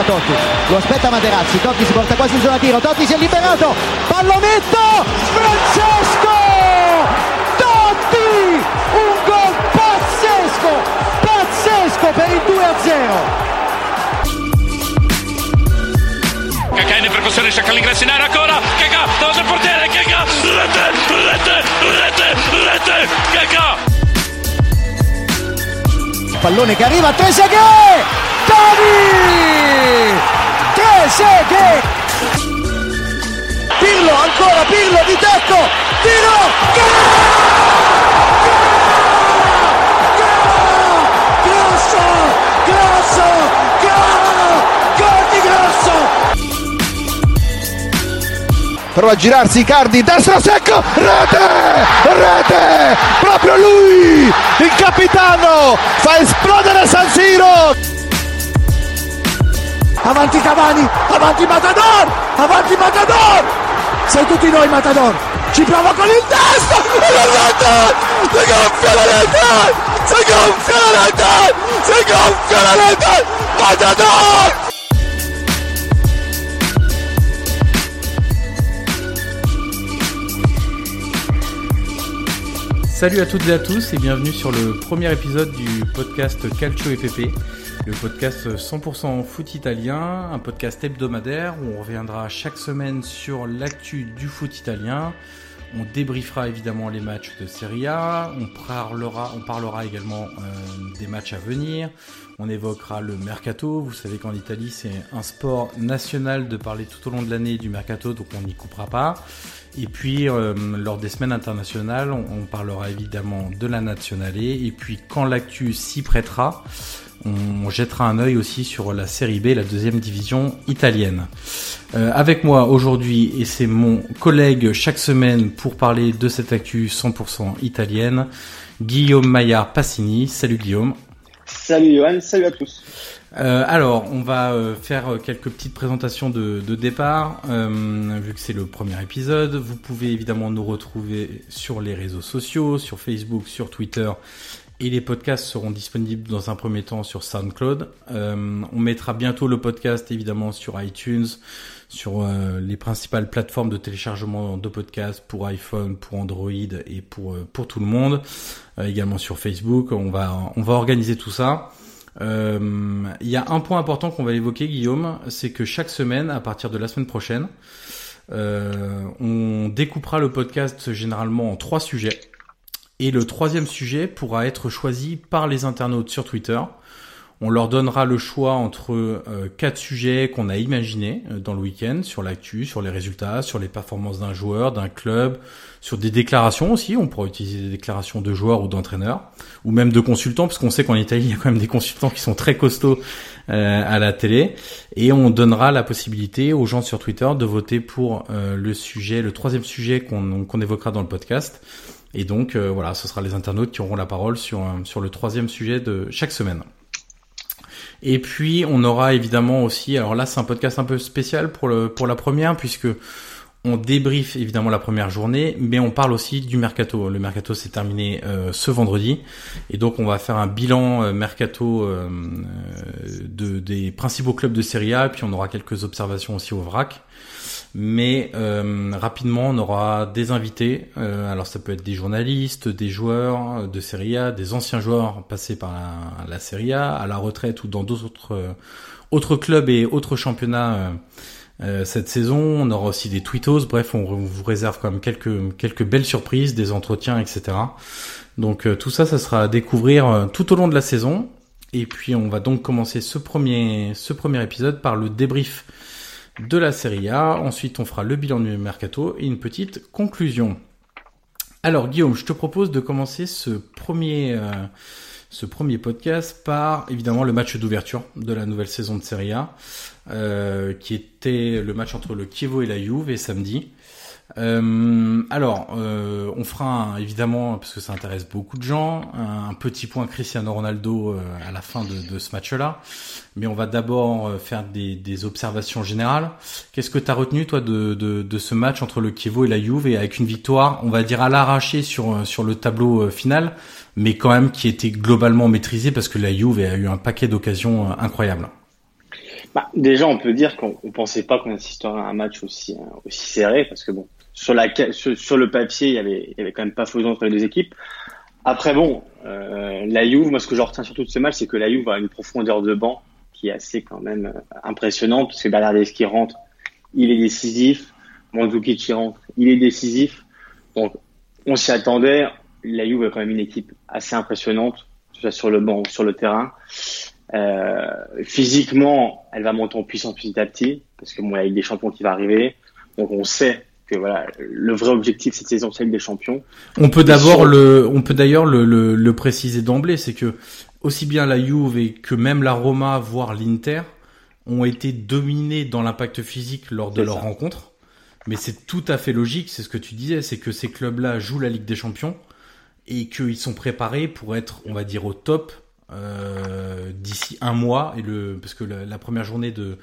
Ancora Totti, lo aspetta Materazzi, Totti si porta quasi in zona tiro, Totti si è liberato, pallonetto, Francesco! Totti! Un gol pazzesco, pazzesco per il 2-0! Cacà in percussione, cerca l'ingresso in area ancora, Cacà, davanti al portiere, Cacà, rete, rete, rete, rete, Cacà! Pallone che arriva, Trezeguet! Totti! Trezeguet! Pirlo, ancora Pirlo di tecco! Tiro! Grosso! Grosso! Gol! Gol Grosso! Prova a girarsi Icardi, destro secco, rete, rete, proprio lui, il capitano, fa esplodere San Siro. Avanti Cavani, avanti Matador, avanti Matador, sei tutti noi Matador, ci prova con il testo, e la rete, si gonfia la rete, si gonfia la rete, si gonfia la rete, Matador! Salut à toutes et à tous et bienvenue sur le premier épisode du podcast Calcio EPP, le podcast 100% foot italien, un podcast hebdomadaire où on reviendra chaque semaine sur l'actu du foot italien. On débriefera évidemment les matchs de Serie A, on parlera, on parlera également euh, des matchs à venir, on évoquera le mercato. Vous savez qu'en Italie c'est un sport national de parler tout au long de l'année du mercato, donc on n'y coupera pas. Et puis, euh, lors des semaines internationales, on, on parlera évidemment de la nationale. Et puis, quand l'actu s'y prêtera, on jettera un œil aussi sur la série B, la deuxième division italienne. Euh, avec moi aujourd'hui, et c'est mon collègue chaque semaine pour parler de cette actu 100% italienne, Guillaume Maillard Passini. Salut Guillaume. Salut Johan, salut à tous. Euh, alors, on va euh, faire quelques petites présentations de, de départ, euh, vu que c'est le premier épisode. Vous pouvez évidemment nous retrouver sur les réseaux sociaux, sur Facebook, sur Twitter, et les podcasts seront disponibles dans un premier temps sur SoundCloud. Euh, on mettra bientôt le podcast évidemment sur iTunes, sur euh, les principales plateformes de téléchargement de podcasts pour iPhone, pour Android et pour euh, pour tout le monde. Euh, également sur Facebook. On va on va organiser tout ça. Il y a un point important qu'on va évoquer, Guillaume, c'est que chaque semaine, à partir de la semaine prochaine, on découpera le podcast généralement en trois sujets. Et le troisième sujet pourra être choisi par les internautes sur Twitter. On leur donnera le choix entre euh, quatre sujets qu'on a imaginés euh, dans le week-end sur l'actu, sur les résultats, sur les performances d'un joueur, d'un club, sur des déclarations aussi. On pourra utiliser des déclarations de joueurs ou d'entraîneurs, ou même de consultants, parce qu'on sait qu'en Italie il y a quand même des consultants qui sont très costauds euh, à la télé. Et on donnera la possibilité aux gens sur Twitter de voter pour le sujet, le troisième sujet qu'on qu'on évoquera dans le podcast. Et donc voilà, ce sera les internautes qui auront la parole sur sur le troisième sujet de chaque semaine. Et puis on aura évidemment aussi, alors là c'est un podcast un peu spécial pour le pour la première puisque on débriefe évidemment la première journée, mais on parle aussi du mercato. Le mercato s'est terminé euh, ce vendredi, et donc on va faire un bilan euh, mercato euh, de, des principaux clubs de Serie A, puis on aura quelques observations aussi au VRAC. Mais euh, rapidement, on aura des invités. Euh, alors ça peut être des journalistes, des joueurs de Serie A, des anciens joueurs passés par la, la Serie A, à la retraite ou dans d'autres euh, autres clubs et autres championnats cette saison. On aura aussi des tweetos. Bref, on, vous réserve quand même quelques quelques belles surprises, des entretiens, etc. Donc tout ça, ça sera à découvrir tout au long de la saison. Et puis on va donc commencer ce premier ce premier épisode par le débrief de la Serie A. Ensuite, on fera le bilan du mercato et une petite conclusion. Alors, Guillaume, je te propose de commencer ce premier, euh, podcast par évidemment le match d'ouverture de la nouvelle saison de Serie A, euh, qui était le match entre le Chievo et la Juve et samedi. Euh, alors, euh, on fera évidemment, parce que ça intéresse beaucoup de gens, un, petit point Cristiano Ronaldo euh, à la fin de, ce match-là. Mais on va d'abord euh, faire des, des, observations générales. Qu'est-ce que tu as retenu, toi, de, de, de, ce match entre le Chievo et la Juve, et avec une victoire, on va dire à l'arraché sur, sur le tableau final, mais quand même qui était globalement maîtrisé parce que la Juve a eu un paquet d'occasions incroyables. Bah, déjà, on peut dire qu'on ne pensait pas qu'on assisterait à un match aussi, aussi serré, parce que bon, sur, la, sur, le papier, il y avait, il y avait quand même pas faux entre les deux équipes. Après, bon, euh, la Juve, moi, ce que je retiens surtout de ce match, c'est que la Juve a une profondeur de banc qui est assez quand même euh, impressionnante, que Bernardeschi qui rentre, il est décisif. Mandzukic qui rentre, il est décisif. Donc, on s'y attendait. La Juve a quand même une équipe assez impressionnante, que ce soit sur le banc ou sur le terrain. Euh, physiquement, elle va monter en puissance petit à petit, parce que bon, il y a des champions qui va arriver. Donc, on sait voilà, le vrai objectif cette saison, c'est des champions. On peut d'abord le, on peut d'ailleurs le, le, préciser d'emblée, c'est que aussi bien la Juve que même la Roma, voire l'Inter, ont été dominés dans l'impact physique lors de leur rencontre. Mais c'est tout à fait logique, c'est ce que tu disais, c'est que ces clubs-là jouent la Ligue des Champions et qu'ils sont préparés pour être, on va dire, au top euh, d'ici un mois. Et le, parce que la, première journée de,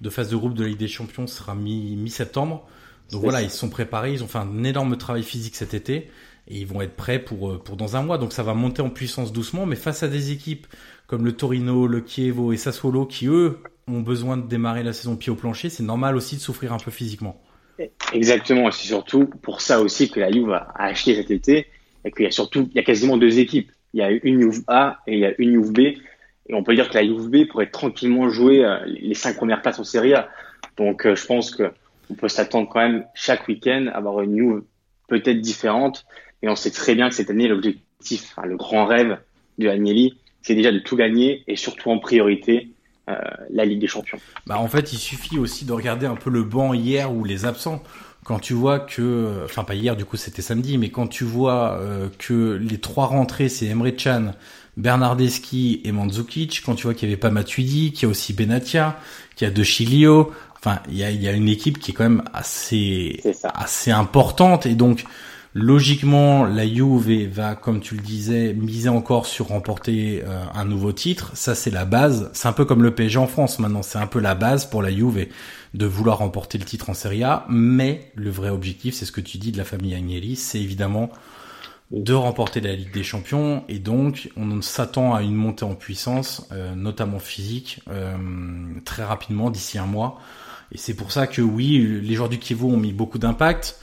de phase de groupe de la Ligue des Champions sera mi-septembre. Donc voilà, ils sont préparés, ils ont fait un énorme travail physique cet été et ils vont être prêts pour, euh, pour dans un mois. Donc ça va monter en puissance doucement, mais face à des équipes comme le Torino, le Chievo et Sassuolo qui eux ont besoin de démarrer la saison pied au plancher, c'est normal aussi de souffrir un peu physiquement. Exactement, et c'est surtout pour ça aussi que la Juve a acheté cet été et qu'il y a surtout, il y a quasiment deux équipes. Il y a une Juve A et il y a une Juve B. Et on peut dire que la Juve B pourrait tranquillement jouer euh, les cinq premières places en Serie A. Donc euh, je pense que on peut s'attendre quand même chaque week-end à avoir une news peut-être différente. Et on sait très bien que cette année, l'objectif, le grand rêve de Agnelli, c'est déjà de tout gagner et surtout en priorité euh, la Ligue des Champions. Bah en fait, il suffit aussi de regarder un peu le banc hier ou les absents. Quand tu vois que, enfin pas hier, du coup c'était samedi, mais quand tu vois euh, que les trois rentrées, c'est Emre Can, Bernardeschi et Mandzukic, quand tu vois qu'il n'y avait pas Matuidi, qu'il y a aussi Benatia, qu'il y a De Chilio, Enfin, il y a, y a, une équipe qui est quand même assez assez importante et donc logiquement la Juve va, comme tu le disais, miser encore sur remporter euh, un nouveau titre. Ça c'est la base. C'est un peu comme le PSG en France maintenant. C'est un peu la base pour la Juve de vouloir remporter le titre en Serie A. Mais le vrai objectif, c'est ce que tu dis de la famille Agnelli, c'est évidemment de remporter la Ligue des Champions et donc on s'attend à une montée en puissance, euh, notamment physique, euh, très rapidement d'ici un mois. Et c'est pour ça que oui, les joueurs du Kievo ont mis beaucoup d'impact.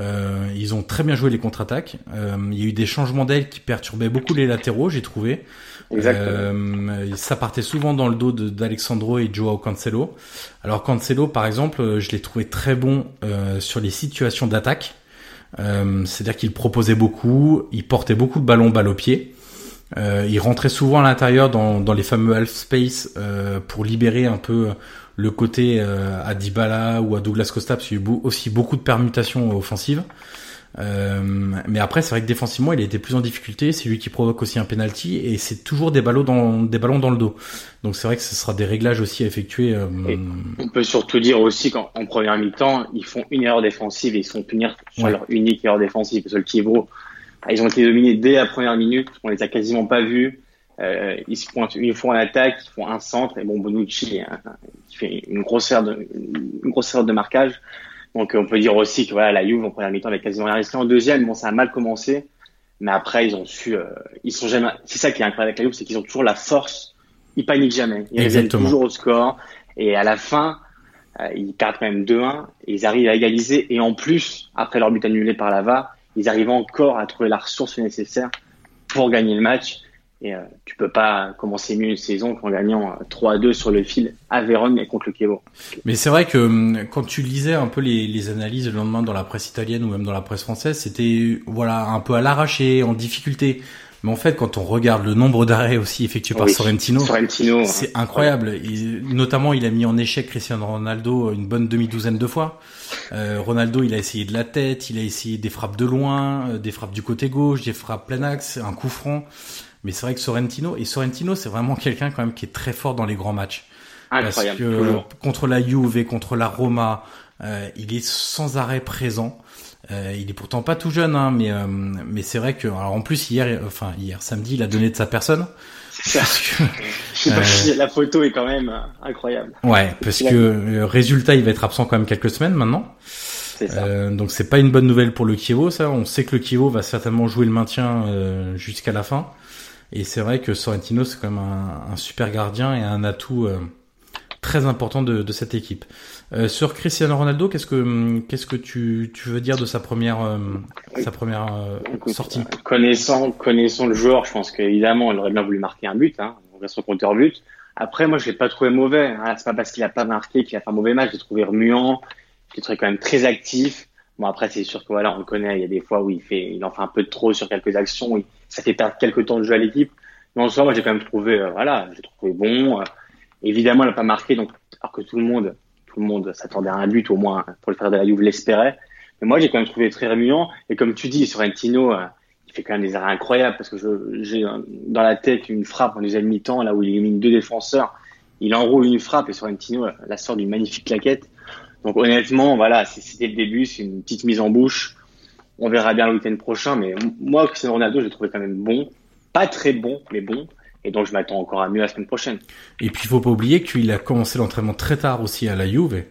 Euh, ils ont très bien joué les contre-attaques. Euh, il y a eu des changements d'aile qui perturbaient beaucoup les latéraux, j'ai trouvé. Euh, ça partait souvent dans le dos d'Alexandro et Joao Cancelo. Alors Cancelo, par exemple, je l'ai trouvé très bon euh, sur les situations d'attaque. Euh, c'est-à-dire qu'il proposait beaucoup, il portait beaucoup de ballons balle au pied. Euh, il rentrait souvent à l'intérieur dans, dans les fameux half space euh, pour libérer un peu le côté euh, à Dybala ou à Douglas Costa parce qu'il y a eu aussi beaucoup de permutations offensives. Euh, mais après, c'est vrai que défensivement, il a été plus en difficulté. C'est lui qui provoque aussi un penalty et c'est toujours des ballons dans des ballons dans le dos. Donc c'est vrai que ce sera des réglages aussi à effectuer. Euh, on peut surtout dire aussi qu'en première mi-temps, ils font une erreur défensive et ils sont punir sur leur unique erreur défensive. Parce que le Kievo, ils ont été dominés dès la première minute. On les a quasiment pas vus. Euh, ils se pointent une fois en attaque, ils font un centre et bon Bonucci hein, qui fait une grosse erreur de une grosse erreur de marquage. Donc on peut dire aussi que voilà, la Juve en première mi-temps avec quasiment rien risqué. En deuxième, bon, ça a mal commencé, mais après ils ont su, euh, ils sont jamais. C'est ça qui est incroyable avec la Juve, c'est qu'ils ont toujours la force. Ils paniquent jamais. Ils reviennent toujours au score. Et à la fin, euh, ils perdent quand même 2-1 et ils arrivent à égaliser. Et en plus, après leur but annulé par Lava, ils arrivent encore à trouver la ressource nécessaire pour gagner le match. Et euh, tu peux pas commencer mieux une saison qu'en gagnant 3-2 euh, sur le fil à Vérone et contre le Chievo. Mais c'est vrai que hum, quand tu lisais un peu les, les, analyses le lendemain dans la presse italienne ou même dans la presse française, c'était voilà un peu à l'arraché, en difficulté. Mais en fait, quand on regarde le nombre d'arrêts aussi effectués par Sorrentino, Sorrentino c'est incroyable. notamment, il a mis en échec Cristiano Ronaldo une bonne demi-douzaine de fois. Euh, Ronaldo, il a essayé de la tête, il a essayé des frappes de loin, euh, des frappes du côté gauche, des frappes plein axe, un coup franc. Mais c'est vrai que Sorrentino, et Sorrentino, c'est vraiment quelqu'un quand même qui est très fort dans les grands matchs. Incroyable. Parce que contre la Juve et contre la Roma, euh, il est sans arrêt présent. Euh, il est pourtant pas tout jeune, hein, mais euh, mais c'est vrai que alors en plus hier, enfin hier samedi, il a donné de sa personne. Ça. Que, la photo est quand même incroyable. Ouais, parce que résultat, il va être absent quand même quelques semaines maintenant. Euh, donc c'est pas une bonne nouvelle pour le Kievo, ça. On sait que le Kievo va certainement jouer le maintien jusqu'à la fin. Et c'est vrai que Sorrentino, c'est quand même un, super gardien et un atout euh, très important de, de cette équipe. Euh, sur Cristiano Ronaldo, qu'est-ce que qu'est-ce que tu, tu veux dire de sa première euh, sa première sortie? Connaissant connaissant le joueur, je pense qu'évidemment, il aurait bien voulu marquer un but. Hein, on reste au compteur but. Après, moi, je l'ai pas trouvé mauvais. Hein. C'est pas parce qu'il a pas marqué qu'il a fait un mauvais match. J'ai trouvé remuant. J'ai trouvé quand même très actif. Bon après c'est sûr que voilà on le connaît, il y a des fois où il fait, il en fait un peu trop sur quelques actions, ça fait perdre quelques temps de jeu à l'équipe. Mais en soi moi j'ai quand même trouvé euh, voilà j'ai trouvé bon. Euh, évidemment il n'a pas marqué donc alors que tout le monde tout le monde s'attendait à un but au moins pour le faire de la Juve l'espérait. Mais moi j'ai quand même trouvé très rémuant et comme tu dis Sorrentino euh, il fait quand même des arrêts incroyables parce que j'ai dans la tête une frappe en deuxième mi-temps là où il élimine deux défenseurs, il enroule une frappe et Sorrentino la sort d'une magnifique claquette. Donc honnêtement, voilà, c'était le début, c'est une petite mise en bouche. On verra bien le week-end prochain, mais moi, Cristiano Ronaldo, je l'ai trouvé quand même bon. Pas très bon, mais bon. Et donc je m'attends encore à mieux la semaine prochaine. Et puis il faut pas oublier qu'il a commencé l'entraînement très tard aussi à la Juve.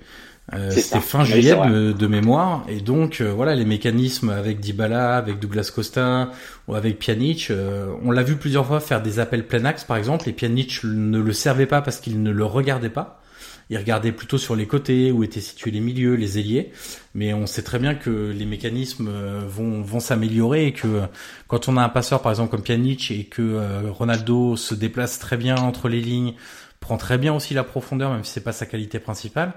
Euh, C'était fin juillet de, mémoire, et donc euh, voilà les mécanismes avec Dybala, avec Douglas Costa ou avec Pjanic, euh, on l'a vu plusieurs fois faire des appels plein axe par exemple, et Pjanic ne le servait pas parce qu'il ne le regardait pas il regardait plutôt sur les côtés où étaient situés les milieux, les ailiers. Mais on sait très bien que les mécanismes euh, vont, vont s'améliorer et que euh, quand on a un passeur par exemple comme Pjanic et que euh, Ronaldo se déplace très bien entre les lignes, prend très bien aussi la profondeur même si c'est pas sa qualité principale,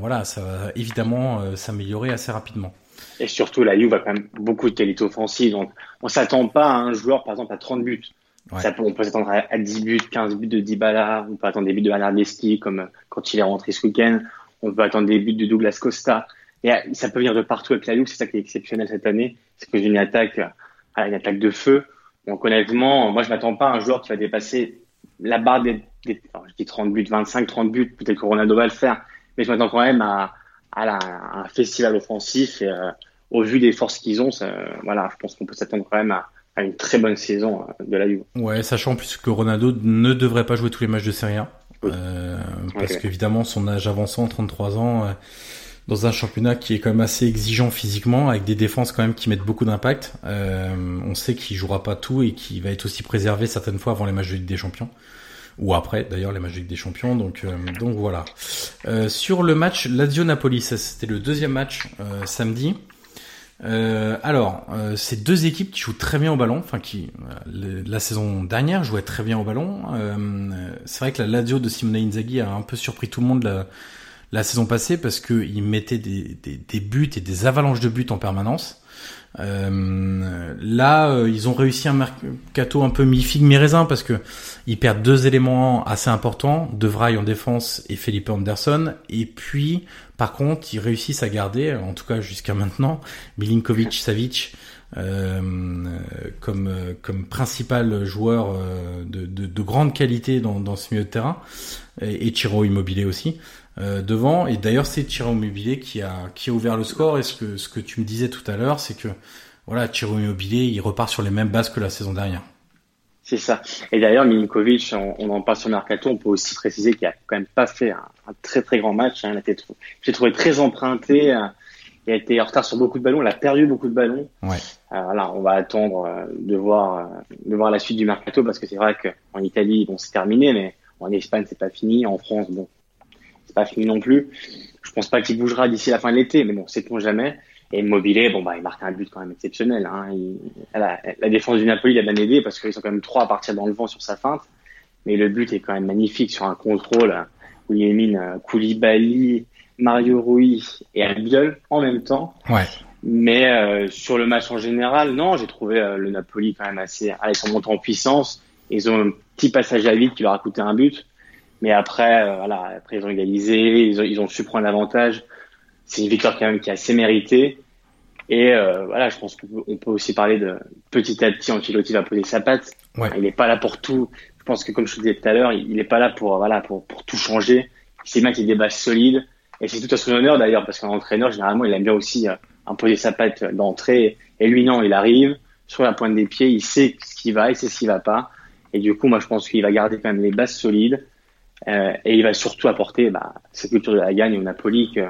voilà, ça va évidemment s'améliorer assez rapidement. Et surtout, la Juve a quand même beaucoup de qualité offensive. Donc, on s'attend pas à un joueur, par exemple, à 30 buts. On peut s'attendre à 10 buts, 15 buts de Dybala, on peut attendre des buts de Bernardeschi comme euh, quand il est rentré ce week-end, on peut attendre des buts de Douglas Costa. Et euh, ça peut venir de partout avec la Juve, c'est ça qui est exceptionnel cette année, c'est que une attaque, euh, une attaque de feu. Donc honnêtement, moi je m'attends pas à un joueur qui va dépasser la barre des, des je dis 30 buts, 25, 30 buts, peut-être que Ronaldo va le faire, mais je m'attends quand même à, un festival offensif. Et au vu des forces qu'ils ont, voilà, je pense qu'on peut s'attendre quand même à, une très bonne saison euh, de la Juve. Ouais, sachant plus que Ronaldo ne devrait pas jouer tous les matchs de Serie A. Euh, parce qu'évidemment son âge avançant, 33 ans, euh, dans un championnat qui est quand même assez exigeant physiquement, avec des défenses quand même qui mettent beaucoup d'impact. on sait qu'il jouera pas tout et qu'il va être aussi préservé certaines fois avant les matchs de Ligue des Champions ou après d'ailleurs les matchs de Ligue des Champions. Donc donc voilà. sur le match Lazio Napoli, c'était le deuxième match samedi. Euh, alors, euh, c'est deux équipes qui jouent très bien au ballon, enfin qui euh, la saison dernière jouaient très bien au ballon. Euh, c'est vrai que la Lazio de Simone Inzaghi a un peu surpris tout le monde la, la saison passée parce qu'il mettait des, des, des, buts et des avalanches de buts en permanence. Euh, là, euh, ils ont réussi un mercato un peu mi-figue, mi-raisin parce que ils perdent deux éléments assez importants, De Vrij en défense et Felipe Anderson. Et puis, par contre, ils réussissent à garder, en tout cas jusqu'à maintenant, Milinkovic Savic euh, comme comme principal joueur de, de, de grande qualité dans, ce milieu de terrain et, et Chiro Immobilier aussi. Euh, devant. Et d'ailleurs, c'est Thierry Immobilier qui a qui a ouvert le score. Et ce que ce que tu me disais tout à l'heure, c'est que voilà, Thierry Immobilier, il repart sur les mêmes bases que la saison dernière. C'est ça. Et d'ailleurs, Milinkovic, on, en parle sur Mercato, on peut aussi préciser qu'il a quand même pas fait un, très très grand match. Hein. J'ai trouvé très emprunté. Euh, il a été en retard sur beaucoup de ballons. Il a perdu beaucoup de ballons. Ouais. Euh, voilà, on va attendre euh, de voir de voir la suite du Mercato parce que c'est vrai qu'en Italie, bon, c'est terminé, mais en Espagne, c'est pas fini. En France, bon, c'est pas fini non plus. Je pense pas qu'il bougera d'ici la fin de l'été, mais bon, c'est pour jamais. Et Mobilé, bon bah, il marque un but quand même exceptionnel. Hein. la, défense du Napoli l'a bien aidé parce qu'ils sont quand même trois à partir dans le vent sur sa feinte. Mais le but est quand même magnifique sur un contrôle où il élimine euh, Koulibaly, Mario Rui et Albiol en même temps. Ouais. Mais euh, sur le match en général, non, j'ai trouvé euh, le Napoli quand même assez. Allez, ils sont montés en puissance. Ils ont un petit passage à vide qui leur a coûté un but. Mais après, euh, voilà, après ils ont égalisé, ils ont, ils ont su prendre l'avantage. C'est une victoire quand même qui est assez méritée. Et euh, voilà, je pense qu'on peut aussi parler de petit à petit, Ancelotti va poser sa patte. Ouais. Il n'est pas là pour tout. Je pense que comme je te disais tout à l'heure, il n'est pas là pour voilà pour pour tout changer. C'est bien qu'il ait des bases solides. Et c'est tout à son honneur d'ailleurs parce qu'un entraîneur généralement il aime bien aussi euh, imposer sa patte d'entrée. Et lui non, il arrive sur la pointe des pieds, il sait ce qui va, il sait ce qui va pas. Et du coup, moi je pense qu'il va garder quand même les bases solides. Euh, et il va surtout apporter bah, cette culture de la gagne au Napoli que,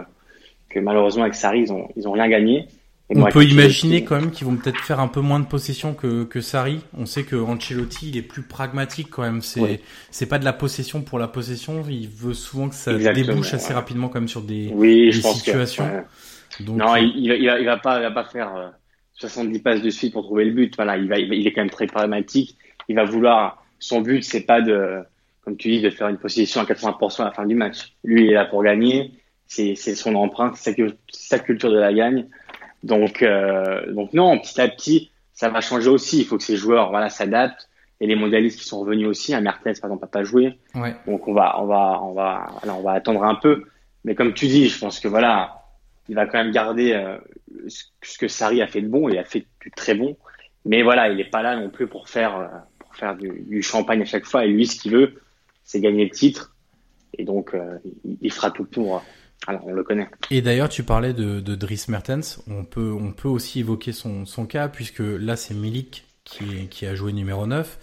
que malheureusement avec Sarri ils ont, ils ont rien gagné. Et on peut imaginer quand même qu'ils vont peut-être faire un peu moins de possession que, que Sarri. On sait que Ancelotti il est plus pragmatique quand même. C'est c'est pas de la possession pour la possession. Il veut souvent que ça débouche assez rapidement quand même sur des, oui, des je pense situations. Que, Donc, non, il, il, va, il va pas il va pas faire 70 passes de suite pour trouver le but. Voilà, il va il est quand même très pragmatique. Il va vouloir son but c'est pas de comme tu dis, de faire une position à 80% à la fin du match. Lui, il est là pour gagner. C'est son empreinte, c'est sa culture de la gagne. Donc, euh, donc non, petit à petit, ça va changer aussi. Il faut que ces joueurs, voilà, s'adaptent. Et les mondialistes qui sont revenus aussi, un Mertens par exemple n'a pas joué. Ouais. Donc on va, on va, on va, voilà, on va attendre un peu. Mais comme tu dis, je pense que voilà, il va quand même garder euh, ce que Sarri a fait de bon. Il a fait du très bon. Mais voilà, il n'est pas là non plus pour faire, euh, pour faire du, du champagne à chaque fois. Et lui, ce qu'il veut, c'est gagner le titre. Et donc, euh, il fera tout pour. Alors, on le connaît. Et d'ailleurs, tu parlais de, de Dries Mertens. On peut, on peut aussi évoquer son, son cas, puisque là, c'est Milik qui, est, qui a joué numéro 9.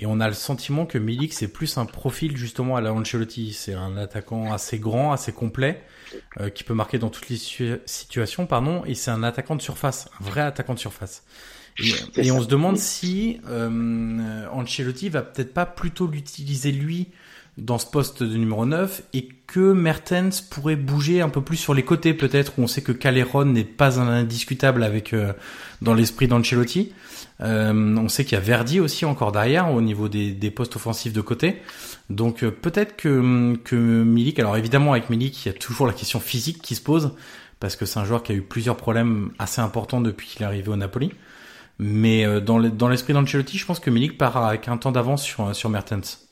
Et on a le sentiment que Milik, c'est plus un profil justement à la Ancelotti. C'est un attaquant assez grand, assez complet, euh, qui peut marquer dans toutes les situations, pardon. Et c'est un attaquant de surface, un vrai attaquant de surface. Et, et on se demande si euh, Ancelotti va peut-être pas plutôt l'utiliser lui dans ce poste de numéro 9 et que Mertens pourrait bouger un peu plus sur les côtés peut-être on sait que Caleron n'est pas un indiscutable avec euh, dans l'esprit d'Ancelotti. Euh, on sait qu'il y a Verdi aussi encore derrière au niveau des, des postes offensifs de côté. Donc euh, peut-être que, que Milik, alors évidemment avec Milik il y a toujours la question physique qui se pose parce que c'est un joueur qui a eu plusieurs problèmes assez importants depuis qu'il est arrivé au Napoli. Mais euh, dans l'esprit d'Ancelotti, je pense que Milik part avec un temps d'avance sur, sur Mertens.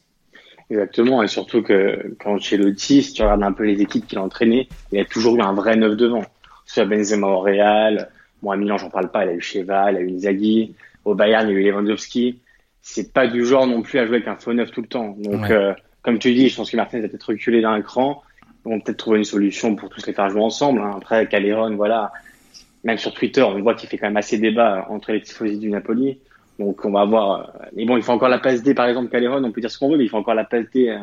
Exactement, et surtout que quand Ancelotti, si tu regardes un peu les équipes qu'il a entraînées, il a toujours eu un vrai neuf devant. Soit Benzema au Real, moi à Milan j'en parle pas, il a eu Cheval, il a eu Inzaghi, au Bayern il a eu Lewandowski. C'est pas du genre non plus à jouer avec un faux neuf tout le temps. Donc Ouais. euh, comme tu dis, je pense que Martinez a peut-être reculé d'un cran. Ils vont peut-être trouver une solution pour tous les faire jouer ensemble. hein. Après Calderon, voilà, même sur Twitter, on voit qu'il fait quand même assez débat entre les tifosi du Napoli. Donc on va voir. Mais bon, il faut encore la passe D par exemple Calderon, on peut dire ce qu'on veut, mais il faut encore la passe D euh,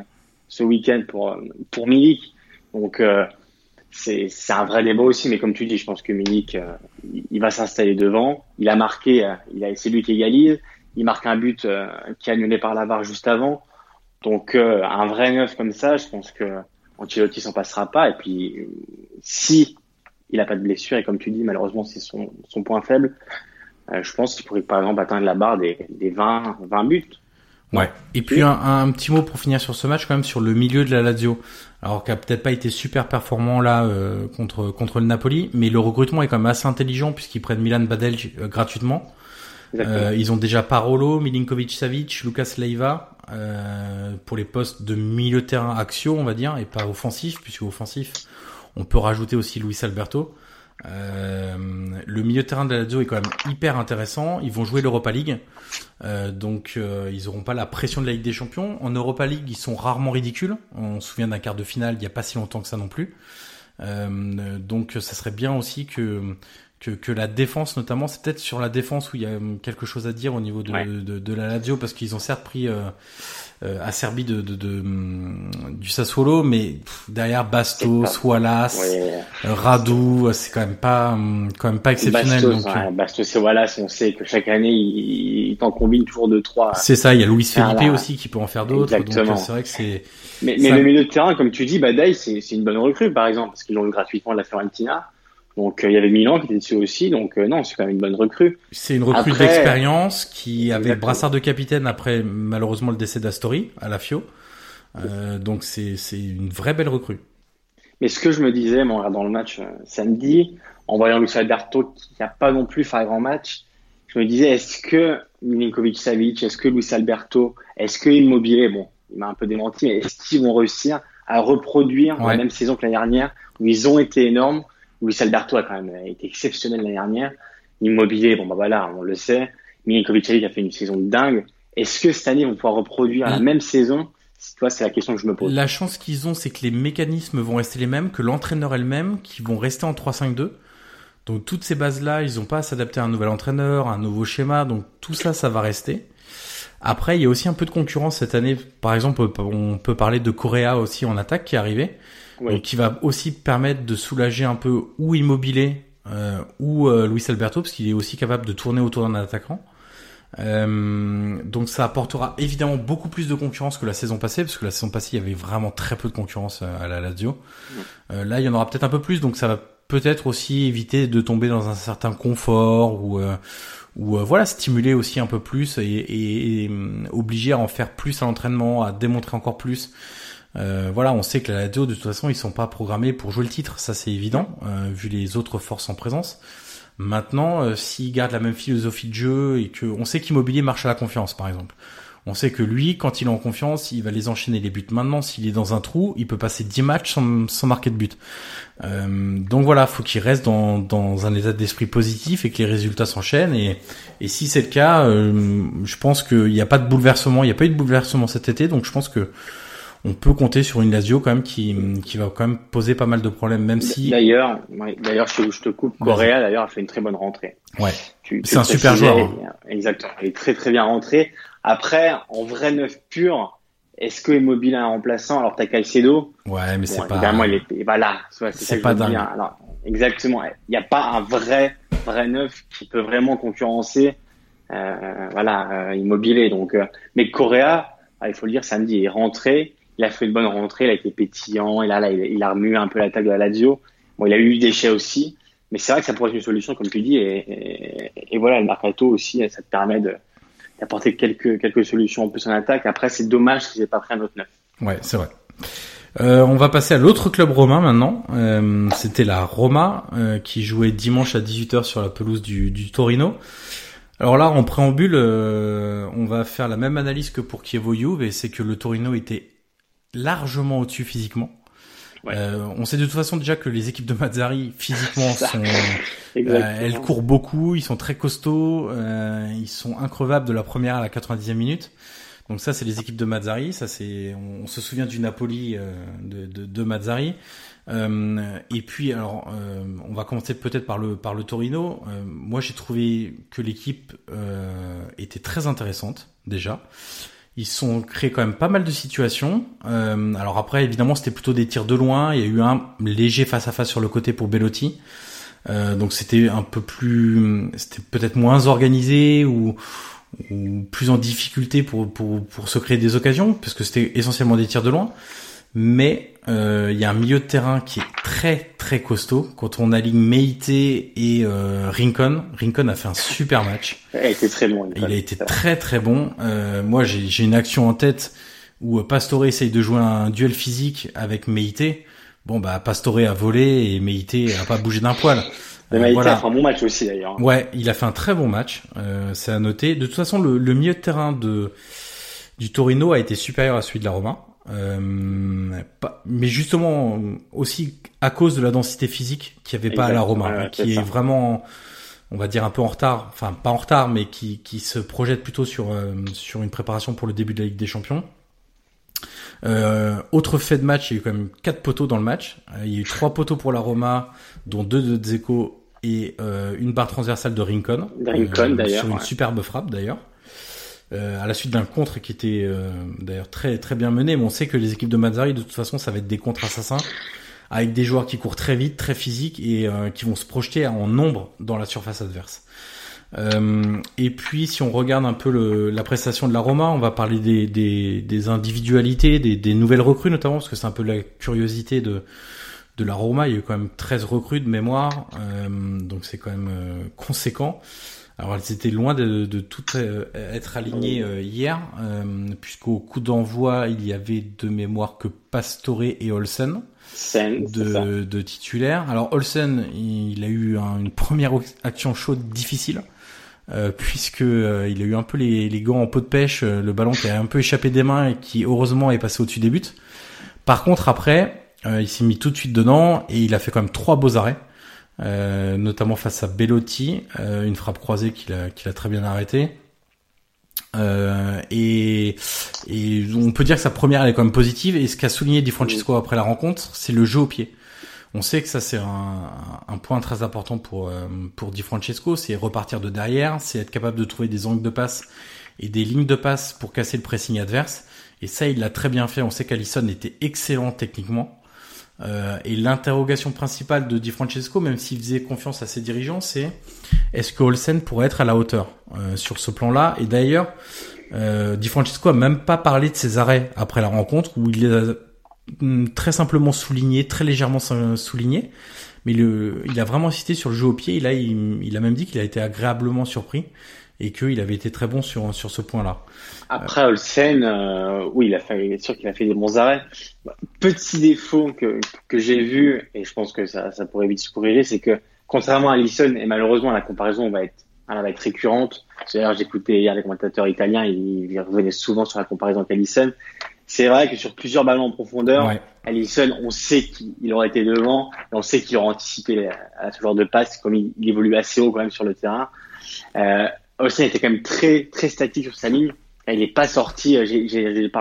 ce week-end pour euh, pour Milik. Donc euh, c'est un vrai débat aussi, mais comme tu dis, je pense que Milik euh, il- va s'installer devant. Il a marqué, euh, il a c'est lui qui égalise. Il marque un but euh, qui est annulé par Lavar juste avant. Donc un vrai neuf comme ça, je pense que Ancelotti s'en passera pas. Et puis si il a pas de blessure et comme tu dis, malheureusement c'est son son point faible. Euh, je pense qu'il pourrait par exemple atteindre la barre des, des 20, 20 buts. Ouais. Et puis un, un, petit mot pour finir sur ce match quand même sur le milieu de la Lazio. Alors qui a peut-être pas été super performant là euh, contre contre le Napoli, mais le recrutement est quand même assez intelligent puisqu'ils prennent Milan Badel euh, gratuitement. Euh, ils ont déjà Parolo, Milinkovic Savic, Lucas Leiva euh, pour les postes de milieu terrain action, on va dire, et pas offensif, puisque offensif, on peut rajouter aussi Luis Alberto. Euh, le milieu de terrain de la Lazio est quand même hyper intéressant. Ils vont jouer l'Europa League, euh, donc euh, ils auront pas la pression de la Ligue des Champions. En Europa League, ils sont rarement ridicules. On se souvient d'un quart de finale il y a pas si longtemps que ça non plus. Donc ça serait bien aussi que que, que la défense notamment, c'est peut-être sur la défense où il y a quelque chose à dire au niveau de, de, de, la Lazio parce qu'ils ont certes pris euh, euh, à Serbie de, de, de, du Sassuolo, mais derrière Bastos, Wallace, ouais. Euh, Radu, c'est quand même pas hum, quand même pas exceptionnel. Bastos, donc, ouais, Bastos et Wallace, on sait que chaque année ils, ils t'en combinent toujours deux trois. C'est ça, il y a Luis Felipe aussi qui peut en faire d'autres. Donc c'est vrai que c'est. Mais, mais le milieu de terrain, comme tu dis, Badaï, c'est une bonne recrue par exemple parce qu'ils l'ont eu gratuitement de la Fiorentina. Donc euh, il y avait Milan qui était dessus aussi, donc euh, non, c'est quand même une bonne recrue. C'est une recrue après... d'expérience qui avait Exactement. brassard de capitaine après malheureusement le décès d'Astori à la Fio. Euh, donc c'est c'est une vraie belle recrue. Mais ce que je me disais, moi, dans le match euh, samedi, en voyant Luis Alberto qui n'a pas non plus fait un grand match, je me disais est-ce que Milinkovic Savic, est-ce que Luis Alberto, est-ce que Immobilier, bon, il m'a un peu démenti, mais est-ce qu'ils vont réussir à reproduire ouais. la même saison que l'année dernière où ils ont été énormes Luis Alberto a quand même été exceptionnel l'année dernière. Immobilier, bon bah voilà, on le sait. Milinkovic a fait une saison de dingue. Est-ce que cette année, ils vont pouvoir reproduire la même saison? Toi, c'est la question que je me pose. La chance qu'ils ont, c'est que les mécanismes vont rester les mêmes, que l'entraîneur est le même, qui vont rester en 3-5-2. Donc toutes ces bases-là, ils n'ont pas à s'adapter à un nouvel entraîneur, à un nouveau schéma. Donc tout ça, ça va rester. Après, il y a aussi un peu de concurrence cette année. Par exemple, on peut parler de Correa aussi en attaque qui est arrivé. Oui. qui va aussi permettre de soulager un peu ou Immobilier euh, ou euh, Luis Alberto parce qu'il est aussi capable de tourner autour d'un attaquant. Euh, donc ça apportera évidemment beaucoup plus de concurrence que la saison passée parce que la saison passée il y avait vraiment très peu de concurrence à la Lazio. Euh, là il y en aura peut-être un peu plus donc ça va peut-être aussi éviter de tomber dans un certain confort ou euh, ou voilà stimuler aussi un peu plus et, et, et obliger à en faire plus à l'entraînement, à démontrer encore plus. Euh, voilà, on sait que la Lazio de toute façon ils sont pas programmés pour jouer le titre, ça c'est évident euh, vu les autres forces en présence. Maintenant, euh, s'ils gardent la même philosophie de jeu et que on sait qu'Immobilier marche à la confiance par exemple. On sait que lui, quand il est en confiance, il va les enchaîner les buts. Maintenant, s'il est dans un trou, il peut passer 10 matchs sans, sans marquer de but. Euh, donc voilà, faut qu'il reste dans, dans un état d'esprit positif et que les résultats s'enchaînent. Et, et si c'est le cas, euh, je pense qu'il n'y a pas de bouleversement. Il n'y a pas eu de bouleversement cet été, donc je pense que on peut compter sur une Lazio quand même qui, qui va quand même poser pas mal de problèmes, même si. D'ailleurs, d'ailleurs, je, je, te coupe. Correa d'ailleurs a fait une très bonne rentrée. Ouais. C'est un super joueur. Hein. Exactement. Il est très très bien rentré. Après, en vrai neuf pur, est-ce que Immobile a un remplaçant? Alors t'as Caicedo. Ouais, mais bon, c'est pas. Évidemment, il est. C'est pas dingue. Alors, exactement. Il n'y a pas un vrai vrai neuf qui peut vraiment concurrencer. Euh, voilà, euh, Immobilier. Donc, euh, mais Correa, ah, il faut le dire, samedi il est rentré il a fait une bonne rentrée, il a été pétillant, et là, il, a remué un peu l'attaque de la Lazio. Bon, il a eu des déchets aussi, mais c'est vrai que ça pourrait être une solution, comme tu dis, et, voilà, le mercato aussi, ça te permet d'apporter quelques, solutions en plus en attaque. Après, c'est dommage qu'ils n'aient pas pris un autre neuf. Ouais, c'est vrai. Euh, on va passer à l'autre club romain maintenant. Euh, C'était la Roma euh, qui jouait dimanche à 18h sur la pelouse du, Torino. Alors là, en préambule, on va faire la même analyse que pour Kievo Juve, et c'est que le Torino était largement au-dessus physiquement. Ouais. Euh, on sait de toute façon déjà que les équipes de Mazzari physiquement sont, euh, elles courent beaucoup, ils sont très costauds, euh, ils sont increvables de la première à la 90e minute. Donc ça c'est les équipes de Mazzari, ça c'est, on, on, se souvient du Napoli euh, de, de, de, Mazzari. Euh, et puis alors, on va commencer peut-être par le par le Torino. moi j'ai trouvé que l'équipe était très intéressante déjà. Ils sont créés quand même pas mal de situations. Euh, alors après, évidemment, c'était plutôt des tirs de loin. Il y a eu un léger face à face sur le côté pour Bellotti. Euh, donc c'était un peu plus, c'était peut-être moins organisé ou, ou, plus en difficulté pour, pour, pour se créer des occasions, parce que c'était essentiellement des tirs de loin. mais euh, il y a un milieu de terrain qui est très très costaud. Quand on aligne Meite et euh, Rincon, Rincon a fait un super match. Il a été très bon. Il a été très très bon. Euh, moi, j'ai une action en tête où Pastore essaye de jouer un duel physique avec Meite. Bon bah Pastore a volé et Meite a pas bougé d'un poil. Mais a fait un bon match aussi d'ailleurs. Ouais, il a fait un très bon match. Euh, C'est à noter. De toute façon, le, le milieu de terrain de du Torino a été supérieur à celui de la Roma. Euh, mais justement aussi à cause de la densité physique qu'il n'y avait pas à la Roma, qui est, vraiment, on va dire un peu en retard, enfin pas en retard, mais qui, qui se projette plutôt sur euh, sur une préparation pour le début de la Ligue des Champions. Euh, autre fait de match, il y a eu quand même quatre poteaux dans le match. Euh, il y a eu trois poteaux pour la Roma, dont deux de Dzeko et euh, une barre transversale de Rincon. Rincon. Sur une superbe frappe d'ailleurs. Euh, à la suite d'un contre qui était euh, d'ailleurs très très bien mené. Mais on sait que les équipes de Mazzari, de toute façon, ça va être des contre assassins avec des joueurs qui courent très vite, très physiques et euh, qui vont se projeter en nombre dans la surface adverse. et puis, si on regarde un peu le, la prestation de la Roma, on va parler des, des, des individualités, des, des, nouvelles recrues notamment, parce que c'est un peu la curiosité de, de la Roma. Il y a eu quand même 13 recrues de mémoire, donc c'est quand même conséquent. Alors elles étaient loin de, de toutes euh, être alignées euh, hier, euh, puisqu'au coup d'envoi, il y avait de mémoire que Pastore et Olsen de, de titulaires. Alors Olsen, il a eu une première action chaude difficile. Euh, puisque il a eu un peu les, les, gants en peau de pêche, le ballon qui a un peu échappé des mains et qui heureusement est passé au-dessus des buts. Par contre après, il s'est mis tout de suite dedans et il a fait quand même trois beaux arrêts. Euh, notamment face à Bellotti, euh, une frappe croisée qu'il a, qu'il a très bien arrêtée. Euh, et, et, on peut dire que sa première elle est quand même positive. Et ce qu'a souligné Di Francesco après la rencontre c'est le jeu au pied. On sait que ça c'est un, un, point très important pour euh, pour Di Francesco. C'est repartir de derrière c'est être capable de trouver des angles de passe et des lignes de passe pour casser le pressing adverse. Et ça il l'a très bien fait. On sait qu'Alisson était excellent techniquement euh, et l'interrogation principale de Di Francesco, même s'il faisait confiance à ses dirigeants, c'est est-ce que Olsen pourrait être à la hauteur euh, sur ce plan-là? Et d'ailleurs, euh, Di Francesco a même pas parlé de ses arrêts après la rencontre, où il les a mm, très simplement souligné, très légèrement souligné. Mais il a vraiment insisté sur le jeu au pied. Et là, il a même dit qu'il a été agréablement surpris et qu'il avait été très bon sur, sur ce point-là. Après Olsen, euh, oui, il a fait, bien sûr qu'il a fait des bons arrêts. Petit défaut que, que j'ai vu, et je pense que ça, ça pourrait vite se corriger, c'est que contrairement à Alisson, et malheureusement la comparaison va être, elle va être récurrente. D'ailleurs, j'écoutais hier les commentateurs italiens, ils, revenaient souvent sur la comparaison avec Alisson. C'est vrai que sur plusieurs ballons en profondeur, ouais. Alisson, on sait qu'il aurait été devant, et on sait qu'il aurait anticipé à, ce genre de passe, comme il, il, évolue assez haut quand même sur le terrain. Euh, Olsen était quand même très très statique sur sa ligne. Il n'est pas sorti. Euh, j'ai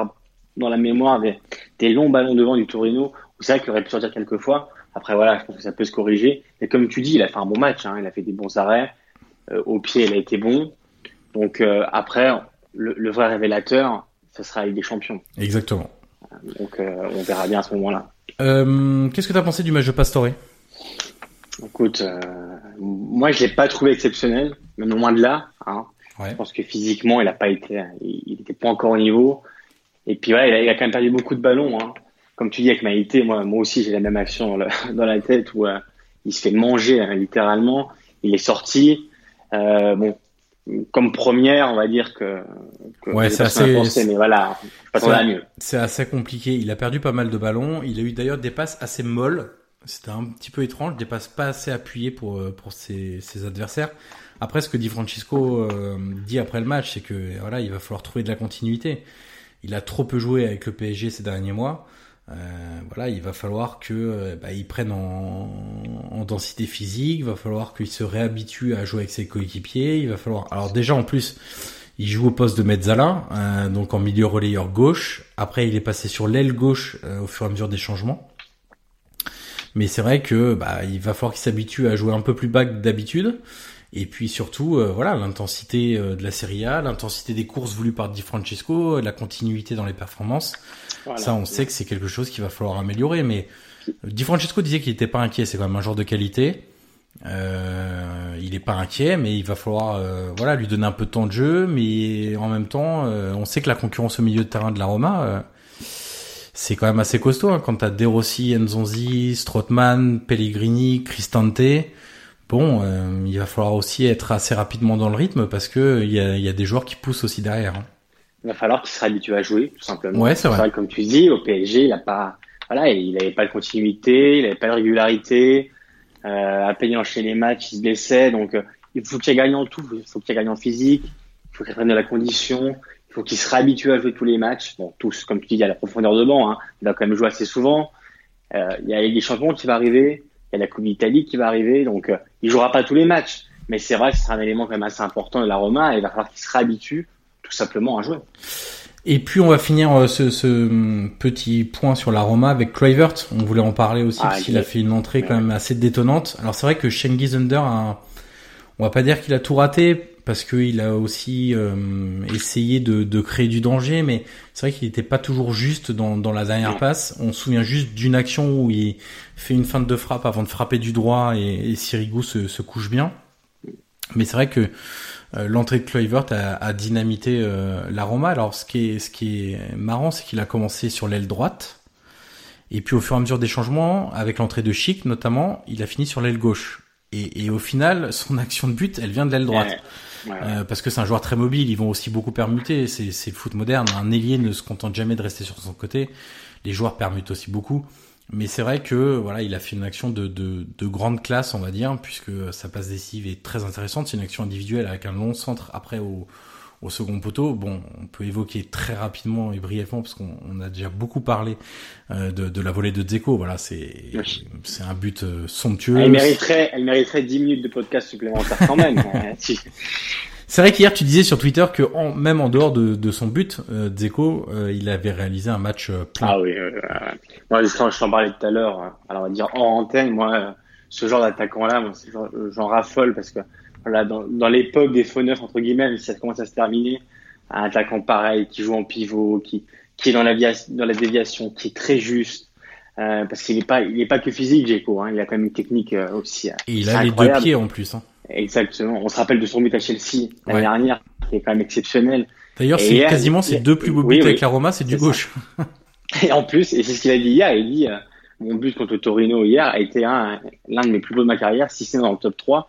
dans la mémoire des, des, longs ballons devant du Torino où c'est vrai qu'il aurait pu sortir quelques fois. Après voilà, je pense que ça peut se corriger. Mais comme tu dis, il a fait un bon match. Hein. Il a fait des bons arrêts. Euh, au pied, il a été bon. Donc euh, après, le, le, vrai révélateur, ce sera avec des champions. Exactement. Donc euh, on verra bien à ce moment-là. Qu'est-ce que tu as pensé du match de Pastore? Écoute, moi je l'ai pas trouvé exceptionnel, même loin de là. Hein. Ouais. Je pense que physiquement, il a pas été, il n'était pas encore au niveau. Et puis voilà, il a, il a, quand même perdu beaucoup de ballons. Hein. Comme tu dis avec Maïté, moi, moi aussi j'ai la même action dans la, dans la tête où euh, il se fait manger hein, littéralement. Il est sorti. Euh, bon, comme première, on va dire que. que ouais, c'est assez. Pensé, mais voilà. C'est assez compliqué. Il a perdu pas mal de ballons. Il a eu d'ailleurs des passes assez molles. C'était un petit peu étrange. Des passes pas assez appuyées pour pour ses, ses adversaires. Après, ce que dit Francisco euh, dit après le match, c'est que voilà, il va falloir trouver de la continuité. Il a trop peu joué avec le PSG ces derniers mois. Euh, voilà, il va falloir que euh, bah, il prenne en, en, densité physique. Il va falloir qu'il se réhabitue à jouer avec ses coéquipiers. Il va falloir. Alors déjà en plus, il joue au poste de Mezzala, euh, donc en milieu relayeur gauche. Après, il est passé sur l'aile gauche euh, au fur et à mesure des changements. Mais c'est vrai que bah, il va falloir qu'il s'habitue à jouer un peu plus bas que d'habitude. Et puis surtout, euh, voilà, l'intensité euh, de la Serie A, l'intensité des courses voulues par Di Francesco, la continuité dans les performances. Voilà. Ça, on sait que c'est quelque chose qu'il va falloir améliorer. Mais Di Francesco disait qu'il n'était pas inquiet. C'est quand même un joueur de qualité. Euh, il n'est pas inquiet, mais il va falloir, euh, voilà, lui donner un peu de temps de jeu. Mais en même temps, euh, on sait que la concurrence au milieu de terrain de la Roma, c'est quand même assez costaud hein, quand t'as De Rossi, Nzonzi, Strootman, Pellegrini, Cristante. Bon, euh, il va falloir aussi être assez rapidement dans le rythme parce que il y a, y a, des joueurs qui poussent aussi derrière. Hein. Il va falloir qu'il se réhabitue à jouer, tout simplement. Ouais, c'est vrai. Comme tu dis, au PSG, il a pas, voilà, il avait pas de continuité, il avait pas de régularité. Euh, à peine enchaîner les matchs, il se blessait, donc euh, il faut qu'il gagne en tout. Il faut qu'il gagne en physique, il faut qu'il prenne de la condition, il faut qu'il se réhabitue à jouer tous les matchs. Bon, tous, comme tu dis, il y a la profondeur de banc. Hein. Il va quand même jouer assez souvent. Euh, il y a des champions qui va arriver. Il y a la Coupe d'Italie qui va arriver. Donc, euh, il jouera pas tous les matchs. Mais c'est vrai que ce sera un élément quand même assez important de la Roma et il va falloir qu'il se réhabitue tout simplement à jouer. Et puis on va finir euh, ce, ce, petit point sur la Roma avec Kluivert. On voulait en parler aussi ah, parce qu'il a fait une entrée quand même assez détonnante. Alors c'est vrai que Schengiz Under a, on va pas dire qu'il a tout raté parce qu'il a aussi euh, essayé de, de, créer du danger, mais c'est vrai qu'il n'était pas toujours juste dans, dans la dernière passe. On se souvient juste d'une action où il fait une feinte de frappe avant de frapper du droit et, et Sirigu se, se couche bien. Mais c'est vrai que euh, l'entrée de Kluivert a, a dynamité euh, la Roma. Alors ce qui est, ce qui est marrant, c'est qu'il a commencé sur l'aile droite. Et puis au fur et à mesure des changements, avec l'entrée de Chic notamment, il a fini sur l'aile gauche. Et, et, au final, son action de but, elle vient de l'aile droite. Euh, parce que c'est un joueur très mobile, ils vont aussi beaucoup permuter. C'est, le foot moderne. Un ailier ne se contente jamais de rester sur son côté. Les joueurs permutent aussi beaucoup. Mais c'est vrai que voilà, il a fait une action de, de, de, grande classe, on va dire, puisque sa passe décisive est très intéressante. C'est une action individuelle avec un long centre après au, au second poteau. Bon, on peut évoquer très rapidement et brièvement parce qu'on a déjà beaucoup parlé euh, de, de, la volée de Dzeko. Voilà, c'est c'est un but euh, somptueux. Elle mériterait, elle mériterait 10 minutes de podcast supplémentaire quand même. Hein, c'est vrai qu'hier tu disais sur Twitter que en, même en dehors de, de son but, euh, Dzeko, euh, il avait réalisé un match plein. Ah oui, moi je t'en parlais tout à l'heure. Hein. Alors on va dire en antenne, moi ce genre d'attaquant là, moi j'en raffole parce que voilà, dans, dans l'époque des faux neufs, entre guillemets, ça commence à se terminer, un attaquant pareil, qui joue en pivot, qui, qui est dans la, dans la déviation, qui est très juste, euh, parce qu'il n'est pas, il est pas que physique, Jeko, hein, il a quand même une technique euh, aussi. Euh, Et il a les deux pieds en plus. Hein. Exactement. On se rappelle de son but à Chelsea l'année dernière, qui est quand même exceptionnel. D'ailleurs, c'est quasiment ses deux plus beaux buts avec la Roma, c'est du gauche. et en plus, et c'est ce qu'il a dit hier, il dit, mon but contre Torino hier a été l'un de mes plus beaux de ma carrière, si c'est dans le top 3.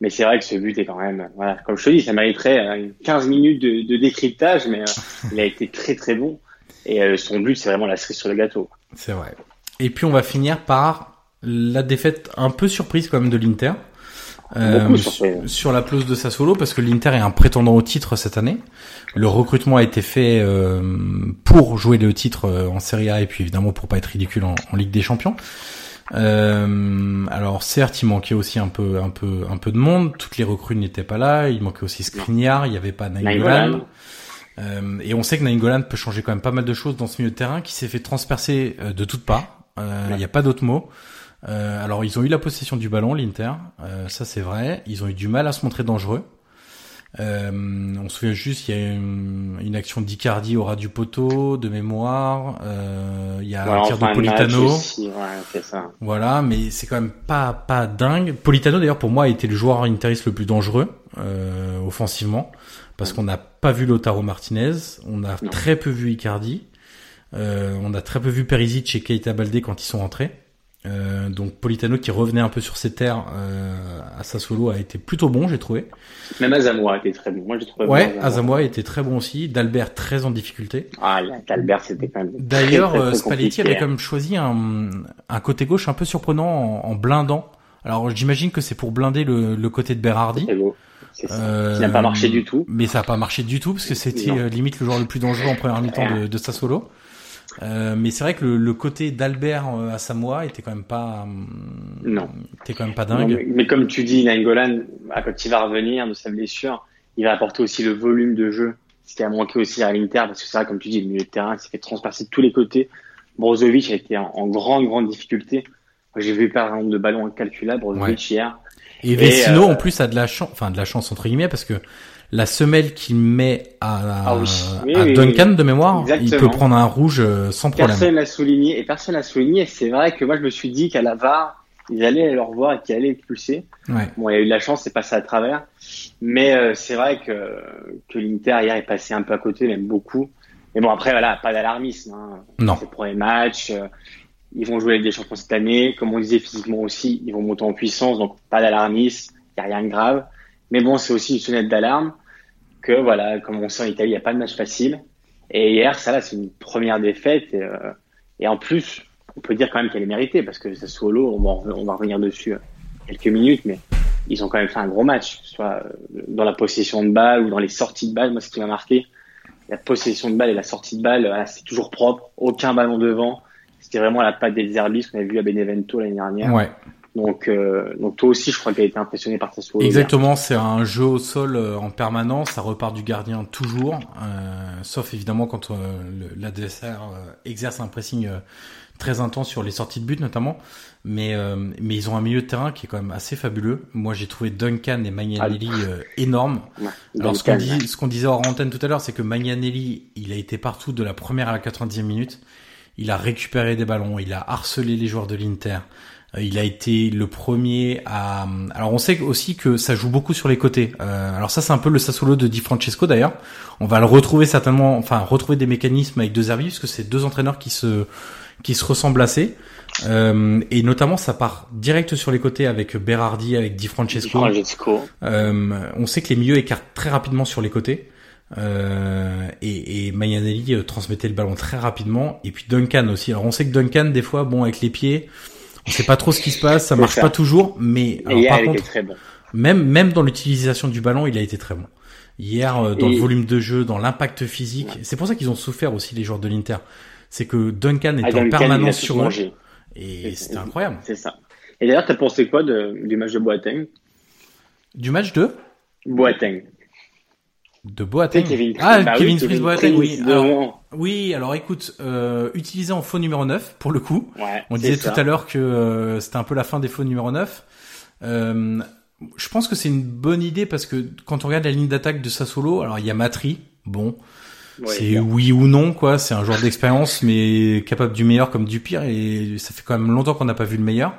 Mais c'est vrai que ce but est quand même, voilà, comme je te dis, ça mériterait 15 euh, minutes de, de décryptage, mais euh, il a été très très bon. Et euh, son but, c'est vraiment la cerise sur le gâteau. C'est vrai. Et puis on va finir par la défaite un peu surprise quand même de l'Inter. Euh, sur la pelouse de Sassuolo parce que l'Inter est un prétendant au titre cette année. Le recrutement a été fait euh, pour jouer le titre en Serie A et puis évidemment pour pas être ridicule en, en Ligue des Champions. Euh, alors certes, il manquait aussi un peu, un peu, un peu de monde. Toutes les recrues n'étaient pas là. Il manquait aussi Skriniar. Il n'y avait pas Nainggolan. Euh, et on sait que Nainggolan peut changer quand même pas mal de choses dans ce milieu de terrain, qui s'est fait transpercer euh, de toutes parts. Euh, il n'y a pas d'autre mot. Euh, alors ils ont eu la possession du ballon, l'Inter. ça c'est vrai. Ils ont eu du mal à se montrer dangereux. Euh, on se souvient juste, il y a une, une action d'Icardi au ras du poteau, de mémoire. Euh, il y a un tir de Politano. ouais, ça. Voilà, mais c'est quand même pas pas dingue. Politano d'ailleurs pour moi a été le joueur interiste le plus dangereux euh, offensivement parce qu'on n'a pas vu Lotaro Martinez, on a très peu vu Icardi, euh, on a très peu vu Perisic et Keita Balde quand ils sont rentrés. Euh, donc Politano qui revenait un peu sur ses terres euh, à Sassuolo a été plutôt bon, j'ai trouvé. Même Azamoa a été très bon. Moi, j'ai trouvé ouais, Azamoa était très bon aussi. D'Albert très en difficulté. Ah, d'Albert c'était quand même. D'ailleurs, euh, Spalletti avait quand même choisi un, un côté gauche un peu surprenant en, en blindant. Alors, j'imagine que c'est pour blinder le, le côté de Berardi. C'est euh, qui n'a pas marché du tout. Mais ça n'a pas marché du tout parce que c'était euh, limite le joueur le plus dangereux en première mi-temps de, de Sassuolo. Euh, mais c'est vrai que le, le côté d'Albert euh, à Samoa était quand même pas euh, non. était quand même pas dingue. Mais, comme tu dis Nangolan quand il va revenir de sa blessure il va apporter aussi le volume de jeu ce qui a manqué aussi à l'Inter parce que c'est vrai comme tu dis le milieu de terrain s'est fait transpercer de tous les côtés. Brozovic a été en, grande grande difficulté. J'ai vu un nombre de ballons incalculable Brozovic hier. Et Vecino en plus a de la chance enfin de la chance entre guillemets parce que la semelle qu'il met à, ah Duncan de mémoire, il peut prendre un rouge euh, sans problème. Personne l'a souligné et personne l'a souligné. C'est vrai que moi je me suis dit qu'à la VAR, ils allaient le revoir et qu'ils allaient expulser. Ouais. Bon, il y a eu de la chance, c'est passé à travers. Mais euh, c'est vrai que, que l'Inter hier est passé un peu à côté, même beaucoup. Mais bon, après, voilà, pas d'alarmisme. Hein. Non. C'est le premier match. euh, ils vont jouer avec des champions cette année. Comme on disait physiquement aussi, ils vont monter en puissance. Donc, pas d'alarmisme. Il n'y a rien de grave. Mais bon, c'est aussi une sonnette d'alarme que, voilà, comme on sait en Italie, il n'y a pas de match facile. Et hier, ça là, c'est une première défaite. Et, euh, et en plus, on peut dire quand même qu'elle est méritée parce que Sassuolo, on va, on va revenir dessus euh, quelques minutes, mais ils ont quand même fait un gros match, soit euh, dans la possession de balle ou dans les sorties de balle. Moi, ce qui m'a marqué, la possession de balle et la sortie de balle, c'est toujours propre, aucun ballon devant. C'était vraiment la patte des Zerbis qu'on avait vu à Benevento l'année dernière. Ouais. Donc, euh, donc toi aussi, je crois que tu été impressionné par Sassuolo. Exactement, c'est un jeu au sol euh, en permanence, ça repart du gardien toujours, euh, sauf évidemment quand euh, l'adversaire euh, exerce un pressing euh, très intense sur les sorties de but notamment. Mais euh, mais ils ont un milieu de terrain qui est quand même assez fabuleux. Moi j'ai trouvé Duncan et Magnanelli euh, énormes. Ouais, Alors qu'on ce qu'on disait hors antenne tout à l'heure, c'est que Magnanelli, il a été partout de la première à la 90e minute. Il a récupéré des ballons, il a harcelé les joueurs de l'Inter. Euh, Il a été le premier à. Alors on sait aussi que ça joue beaucoup sur les côtés. Euh, alors ça c'est un peu le Sassuolo de Di Francesco d'ailleurs. On va le retrouver certainement, enfin retrouver des mécanismes avec deux Zerbi parce que c'est deux entraîneurs qui se qui se ressemblent assez. Euh, et notamment ça part direct sur les côtés avec Berardi, avec Di Francesco. Francesco. Euh, on sait que les milieux écartent très rapidement sur les côtés. Euh, et, et Mayanelli euh, transmettait le ballon très rapidement. Et puis Duncan aussi. Alors on sait que Duncan, des fois, bon, avec les pieds, on sait pas trop ce qui se passe, ça marche ça. pas toujours. Mais alors, hier, par contre, très bon. même même dans l'utilisation du ballon, il a été très bon. Hier, euh, dans Et- le volume de jeu, dans l'impact physique, c'est pour ça qu'ils ont souffert aussi les joueurs de l'Inter. C'est que Duncan Ah, était en permanence sur eux Et- c'était incroyable. C'est ça. Et d'ailleurs, t'as pensé quoi de, du match de Boateng? Du match de? Boateng. De Boateng. Kevin ah, Bah oui, Kevin Fritz Boateng, oui. Alors. Oui, alors écoute, euh, utilisé en faux numéro 9 pour le coup. Ouais, On disait ça. tout à l'heure que euh, c'était un peu la fin des faux numéro 9. Euh, je pense que c'est une bonne idée parce que quand on regarde la ligne d'attaque de Sassuolo, alors il y a Matri, bon, Ouais, c'est oui ou non quoi, c'est un joueur d'expérience mais capable du meilleur comme du pire et ça fait quand même longtemps qu'on n'a pas vu le meilleur.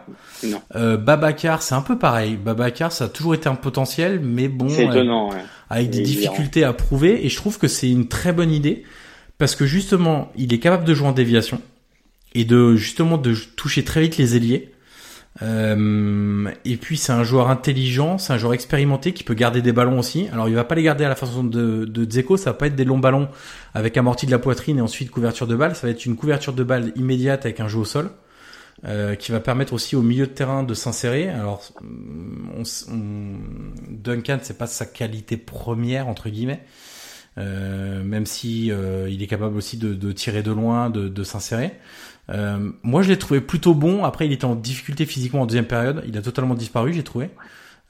Non. Euh, Babacar, c'est un peu pareil. Babacar, ça a toujours été un potentiel mais bon, C'est étonnant, ouais. Avec des difficultés à prouver. Et je trouve que c'est une très bonne idée parce que justement il est capable de jouer en déviation et de justement de toucher très vite les ailiers. Euh, et puis c'est un joueur intelligent c'est un joueur expérimenté qui peut garder des ballons aussi. Alors il va pas les garder à la façon de, de Dzeko ça va pas être des longs ballons avec amorti de la poitrine et ensuite couverture de balle. Ça va être une couverture de balle immédiate avec un jeu au sol euh, qui va permettre aussi au milieu de terrain de s'insérer. Alors, on, on- Duncan, c'est pas sa qualité première entre guillemets, euh, même si euh, il est capable aussi de, de tirer de loin, de, de s'insérer. Euh, moi, je l'ai trouvé plutôt bon. Après, il était en difficulté physiquement en deuxième période. Il a totalement disparu, j'ai trouvé.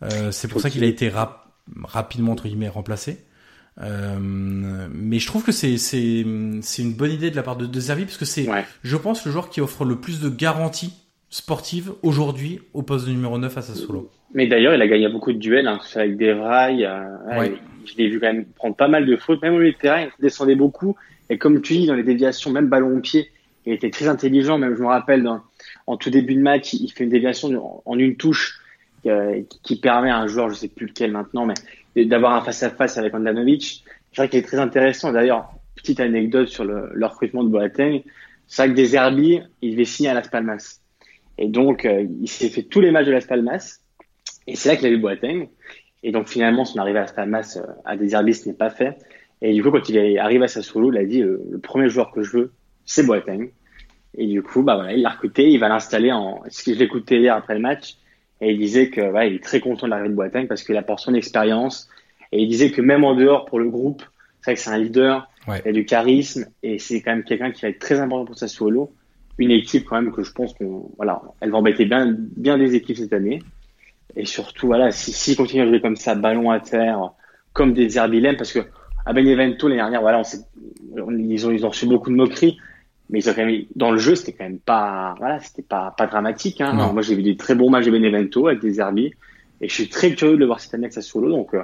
Euh, c'est pour ça qu'il a été rap- rapidement entre guillemets remplacé. Euh, mais je trouve que c'est c'est c'est une bonne idée de la part de, de Zerbi parce que c'est Ouais. je pense le joueur qui offre le plus de garanties sportives aujourd'hui au poste de numéro 9 à Sassuolo. Mais d'ailleurs, il a gagné beaucoup de duels, hein, avec Devray. Euh, ouais. Je l'ai vu quand même prendre pas mal de fautes, même au milieu de terrain, il descendait beaucoup. Et comme tu dis, dans les déviations, même ballon au pied, il était très intelligent. Même, je me rappelle, dans, en tout début de match, il fait une déviation en, en une touche euh, qui, qui permet à un joueur, je sais plus lequel maintenant, mais d'avoir un face-à-face avec Andanovic. C'est vrai qu'il est très intéressant. D'ailleurs, petite anecdote sur le, le recrutement de Boateng. C'est vrai que des il devait signer à Las Palmas. Et donc, euh, il s'est fait tous les matchs de Las Palmas. Et c'est là qu'il a vu Boateng. Et donc, finalement, son arrivée à Las Palmas euh, à des ce n'est pas fait. Et du coup, quand il est arrivé à Sassuolo, il a dit, euh, le premier joueur que je veux, c'est Boateng. Et du coup, bah voilà, il l'a recruté, il va l'installer en, ce que je l'écoutais hier après le match. Et il disait que, voilà, il est très content de l'arrivée de Boateng parce qu'il apporte son expérience. Et il disait que même en dehors pour le groupe, c'est vrai que c'est un leader, Ouais. il a du charisme et c'est quand même quelqu'un qui va être très important pour Sassuolo. Une équipe quand même que je pense qu'on, voilà, elle va embêter bien, bien des équipes cette année. Et surtout, voilà, si, s'ils continuent à jouer comme ça, ballon à terre, comme des Zerbilem, parce que à Benevento l'année dernière, voilà, on- ils ont, ils ont reçu beaucoup de moqueries, mais ils ont quand même, dans le jeu, c'était quand même pas, voilà, c'était pas, pas dramatique, hein. Moi, j'ai vu des très bons matchs de Benevento avec des Zerbi, et je suis très curieux de le voir cette année avec Sassuolo, donc, euh,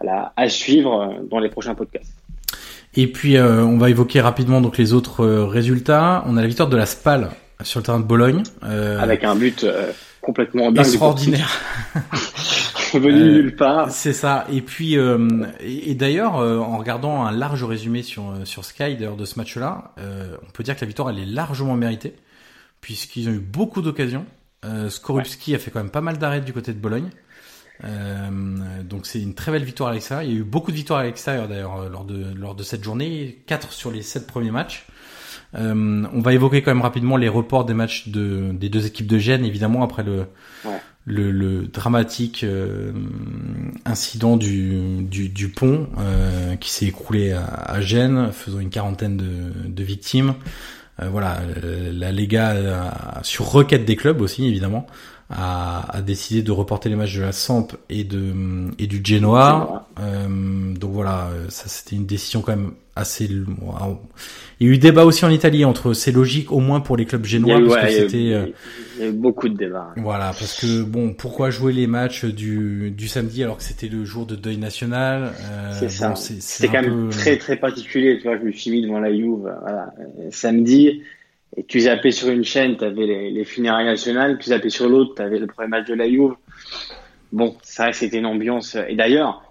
voilà, à suivre euh, dans les prochains podcasts. Et puis euh, on va évoquer rapidement donc les autres euh, résultats. On a la victoire de la Spal sur le terrain de Bologne. euh, Avec un but complètement dingue extraordinaire. venu Euh, nulle part. C'est ça. Et puis, euh, et, et d'ailleurs, euh, en regardant un large résumé sur euh, sur Sky d'ailleurs de ce match-là, euh, on peut dire que la victoire elle est largement méritée puisqu'ils ont eu beaucoup d'occasions. Euh, Skorupski a fait quand même pas mal d'arrêts du côté de Bologne. Euh, donc c'est une très belle victoire à l'extérieur. Il y a eu beaucoup de victoires à l'extérieur d'ailleurs lors de lors de cette journée, 4 sur les 7 premiers matchs. Euh, on va évoquer quand même rapidement les reports des matchs de, des deux équipes de Gênes, évidemment, après le, Ouais. Le, le dramatique euh, incident du, du, du pont euh, qui s'est écroulé à, Gênes, faisant une quarantaine de, victimes. Euh, voilà, la Lega, sur requête des clubs aussi, évidemment, a, a décidé de reporter les matchs de la Samp et de et du Genoa. Voilà, euh, ça c'était une décision quand même assez. wow. Il y a eu débat aussi en Italie entre c'est logique au moins pour les clubs génois eu, parce ouais, que il y a eu- c'était euh, il y a eu beaucoup de débats. voilà, parce que bon, pourquoi jouer les matchs du, du samedi alors que c'était le jour de deuil national euh, C'est ça. bon, C'était quand même peu- très très particulier. Tu vois, je me suis mis devant la Juve voilà, samedi et tu zappais sur une chaîne, tu avais les, les funérailles nationales, tu zappais sur l'autre, tu avais le premier match de la Juve. Bon, c'est vrai que c'était une ambiance. Et d'ailleurs,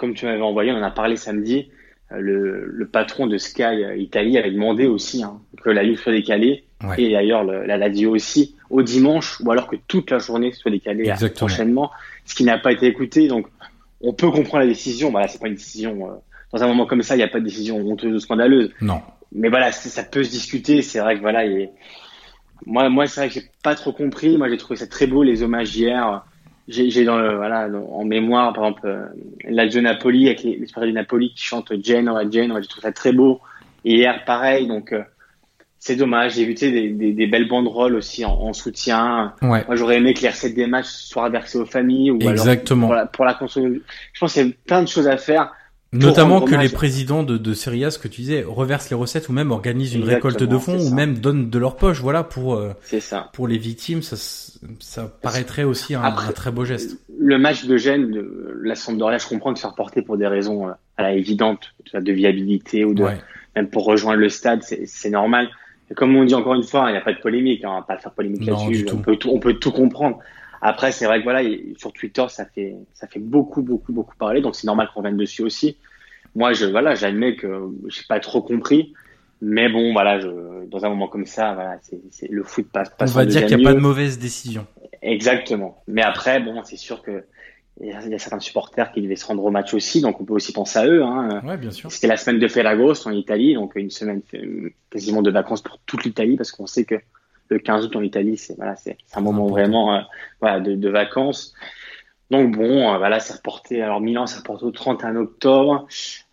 comme tu m'avais envoyé, on en a parlé samedi, euh, le, le patron de Sky euh, Italie avait demandé aussi hein, que la Juve soit décalée Ouais. et d'ailleurs le- la Lazio aussi au dimanche ou alors que toute la journée soit décalée à- Exactement. prochainement, ce qui n'a pas été écouté. Donc on peut comprendre la décision. Voilà, c'est pas une décision. euh, dans un moment comme ça, il n'y a pas de décision honteuse ou scandaleuse. Non. Mais voilà, ça peut se discuter. C'est vrai que voilà, il est- moi, moi, c'est vrai que j'ai pas trop compris. Moi, j'ai trouvé ça très beau les hommages hier. J'ai, j'ai dans le, voilà, en mémoire, par exemple, euh, Lazio Napoli avec les, les du Napoli qui chantent Genoa, Genoa. J'ai trouvé ça très beau. Et hier, pareil. Donc, euh, c'est dommage. J'ai vu tu sais, des, des, des belles banderoles aussi en, en soutien. Ouais. Moi, j'aurais aimé que les recettes des matchs soient reversées aux familles ou alors Exactement. pour la, pour la construction. Je pense qu'il y a plein de choses à faire. Notamment que les présidents de, de Serie A, ce que tu disais, reversent les recettes ou même organisent une Exactement, récolte de fonds ou même donnent de leur poche, voilà, pour euh, ça. pour les victimes, ça, ça paraîtrait aussi un, Après- un très beau geste. Le match de Gênes, de la Sampdoria, je comprends de faire porter pour des raisons euh, à la évidente, de viabilité ou de Ouais. même pour rejoindre le stade, c'est normal. Et comme on dit encore une fois, il n'y a pas de polémique, hein, on va pas faire polémique là-dessus. On peut tout, on peut tout comprendre. Après, c'est vrai que voilà, il- sur Twitter, ça fait ça fait beaucoup, beaucoup, beaucoup parler, donc c'est normal qu'on vienne dessus aussi. Moi, je voilà, j'admets que j'ai pas trop compris, mais bon, voilà, je, dans un moment comme ça, voilà, c'est c'est- le foot passe. On passe va dire qu'il n'y a pas de mauvaise décision. Exactement. Mais après, bon, c'est sûr que il y, a, il y a certains supporters qui devaient se rendre au match aussi, donc on peut aussi penser à eux. Hein. Ouais, bien sûr. C'était la semaine de Ferragosto en Italie, donc une semaine euh, quasiment de vacances pour toute l'Italie, parce qu'on sait que le 15 août en Italie, c'est voilà, c'est un moment vraiment euh, voilà, de, de vacances. Donc bon, euh, voilà, c'est reporté. Alors Milan, c'est reporté au 31 octobre.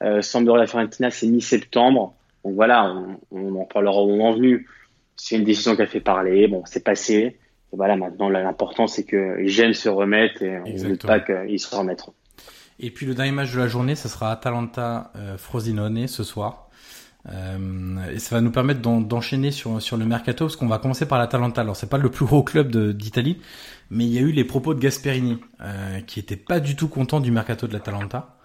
Euh, Sampdoria Fiorentina, c'est mi-septembre. Donc voilà, on, on en parlera au moment venu. C'est une décision qui a fait parler. Bon, c'est passé. Et voilà, maintenant, l'important, c'est que Gênes se remettent et on ne pas qu'ils se remettront. Et puis le dernier match de la journée, ça sera Atalanta euh, ce soir. Euh, et ça va nous permettre d'en- d'enchaîner sur sur le mercato parce qu'on va commencer par l'Atalanta. Alors c'est pas le plus gros club d'Italie, mais il y a eu les propos de Gasperini euh, qui était pas du tout content du mercato de l'Atalanta.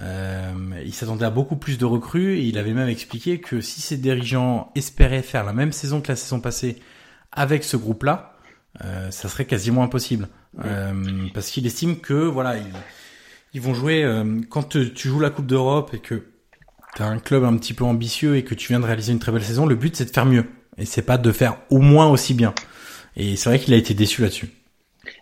Euh, il s'attendait à beaucoup plus de recrues et il avait même expliqué que si ses dirigeants espéraient faire la même saison que la saison passée avec ce groupe-là, euh, ça serait quasiment impossible. Parce qu'il estime que voilà, ils, ils vont jouer quand tu tu joues la Coupe d'Europe et que tu as un club un petit peu ambitieux et que tu viens de réaliser une très belle saison, le but c'est de faire mieux et c'est pas de faire au moins aussi bien. Et c'est vrai qu'il a été déçu là-dessus.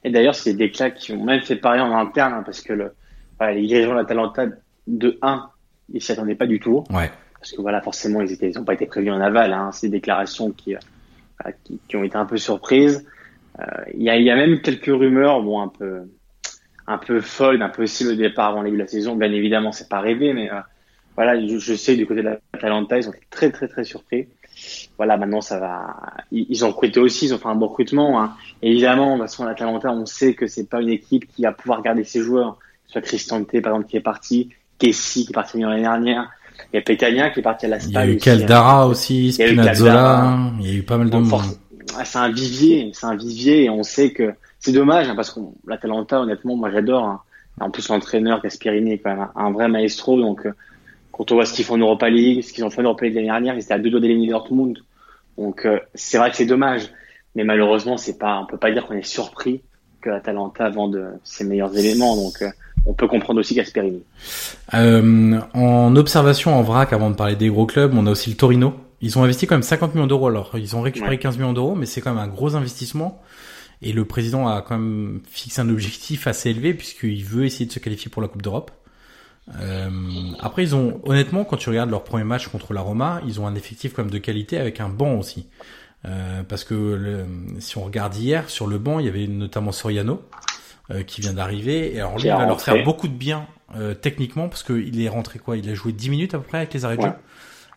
Et d'ailleurs, c'est des claques qui ont même fait parler en interne, hein, parce que le, voilà, les dirigeants de l'Atalanta, de 1, ils s'y attendaient pas du tout. Ouais. Parce que voilà, forcément, ils étaient, ils ont pas été prévus en aval. Hein. Des déclarations qui, euh, voilà, qui, qui ont été un peu surprises. Euh, Il y, y a même quelques rumeurs, bon, un peu, un peu folles, un peu le départ avant le début de la saison. Bien évidemment, c'est pas rêvé, mais euh, voilà, je, je sais du côté de l'Atalanta, ils ont été très, très, très surpris. Voilà, maintenant ça va. Ils, ils ont recruté aussi, ils ont fait un bon recrutement. Hein. Évidemment, de toute façon, l'Atalanta, on sait que c'est pas une équipe qui va pouvoir garder ses joueurs. Soit Cristante, par exemple, qui est parti, Kessi qui est parti l'année dernière. Il y a Petagna qui est parti à la Il y a eu aussi, Caldara aussi, Il y a eu Spinazzola, Caldara. il y a eu pas mal de monde. ah, c'est un vivier, c'est un vivier et on sait que c'est dommage hein, parce que l'Atalanta, honnêtement, moi j'adore. hein. En plus, l'entraîneur Gasperini est quand même un, un vrai maestro. Donc, euh, quand on voit ce qu'ils font en Europa League, ce qu'ils ont fait en Europa League l'année dernière, ils étaient à deux doigts d'éliminer Dortmund. Donc, euh, c'est vrai que c'est dommage, mais malheureusement, c'est pas, on peut pas dire qu'on est surpris que Atalanta vende ses meilleurs éléments. Donc, euh, on peut comprendre aussi Gasperini. Euh, en observation en vrac, avant de parler des gros clubs, on a aussi le Torino. Ils ont investi quand même 50 millions d'euros. Alors, ils ont récupéré 15 millions d'euros, mais c'est quand même un gros investissement. Et le président a quand même fixé un objectif assez élevé puisqu'il veut essayer de se qualifier pour la Coupe d'Europe. Euh, après, ils ont honnêtement, quand tu regardes leur premier match contre la Roma, ils ont un effectif même de qualité avec un banc aussi. Euh, parce que le, si on regarde hier sur le banc, il y avait notamment Soriano euh, qui vient d'arriver. Et alors lui, il va leur faire beaucoup de bien euh, techniquement parce qu'il est rentré quoi? Il a joué 10 minutes à peu près avec les arrêts de jeu?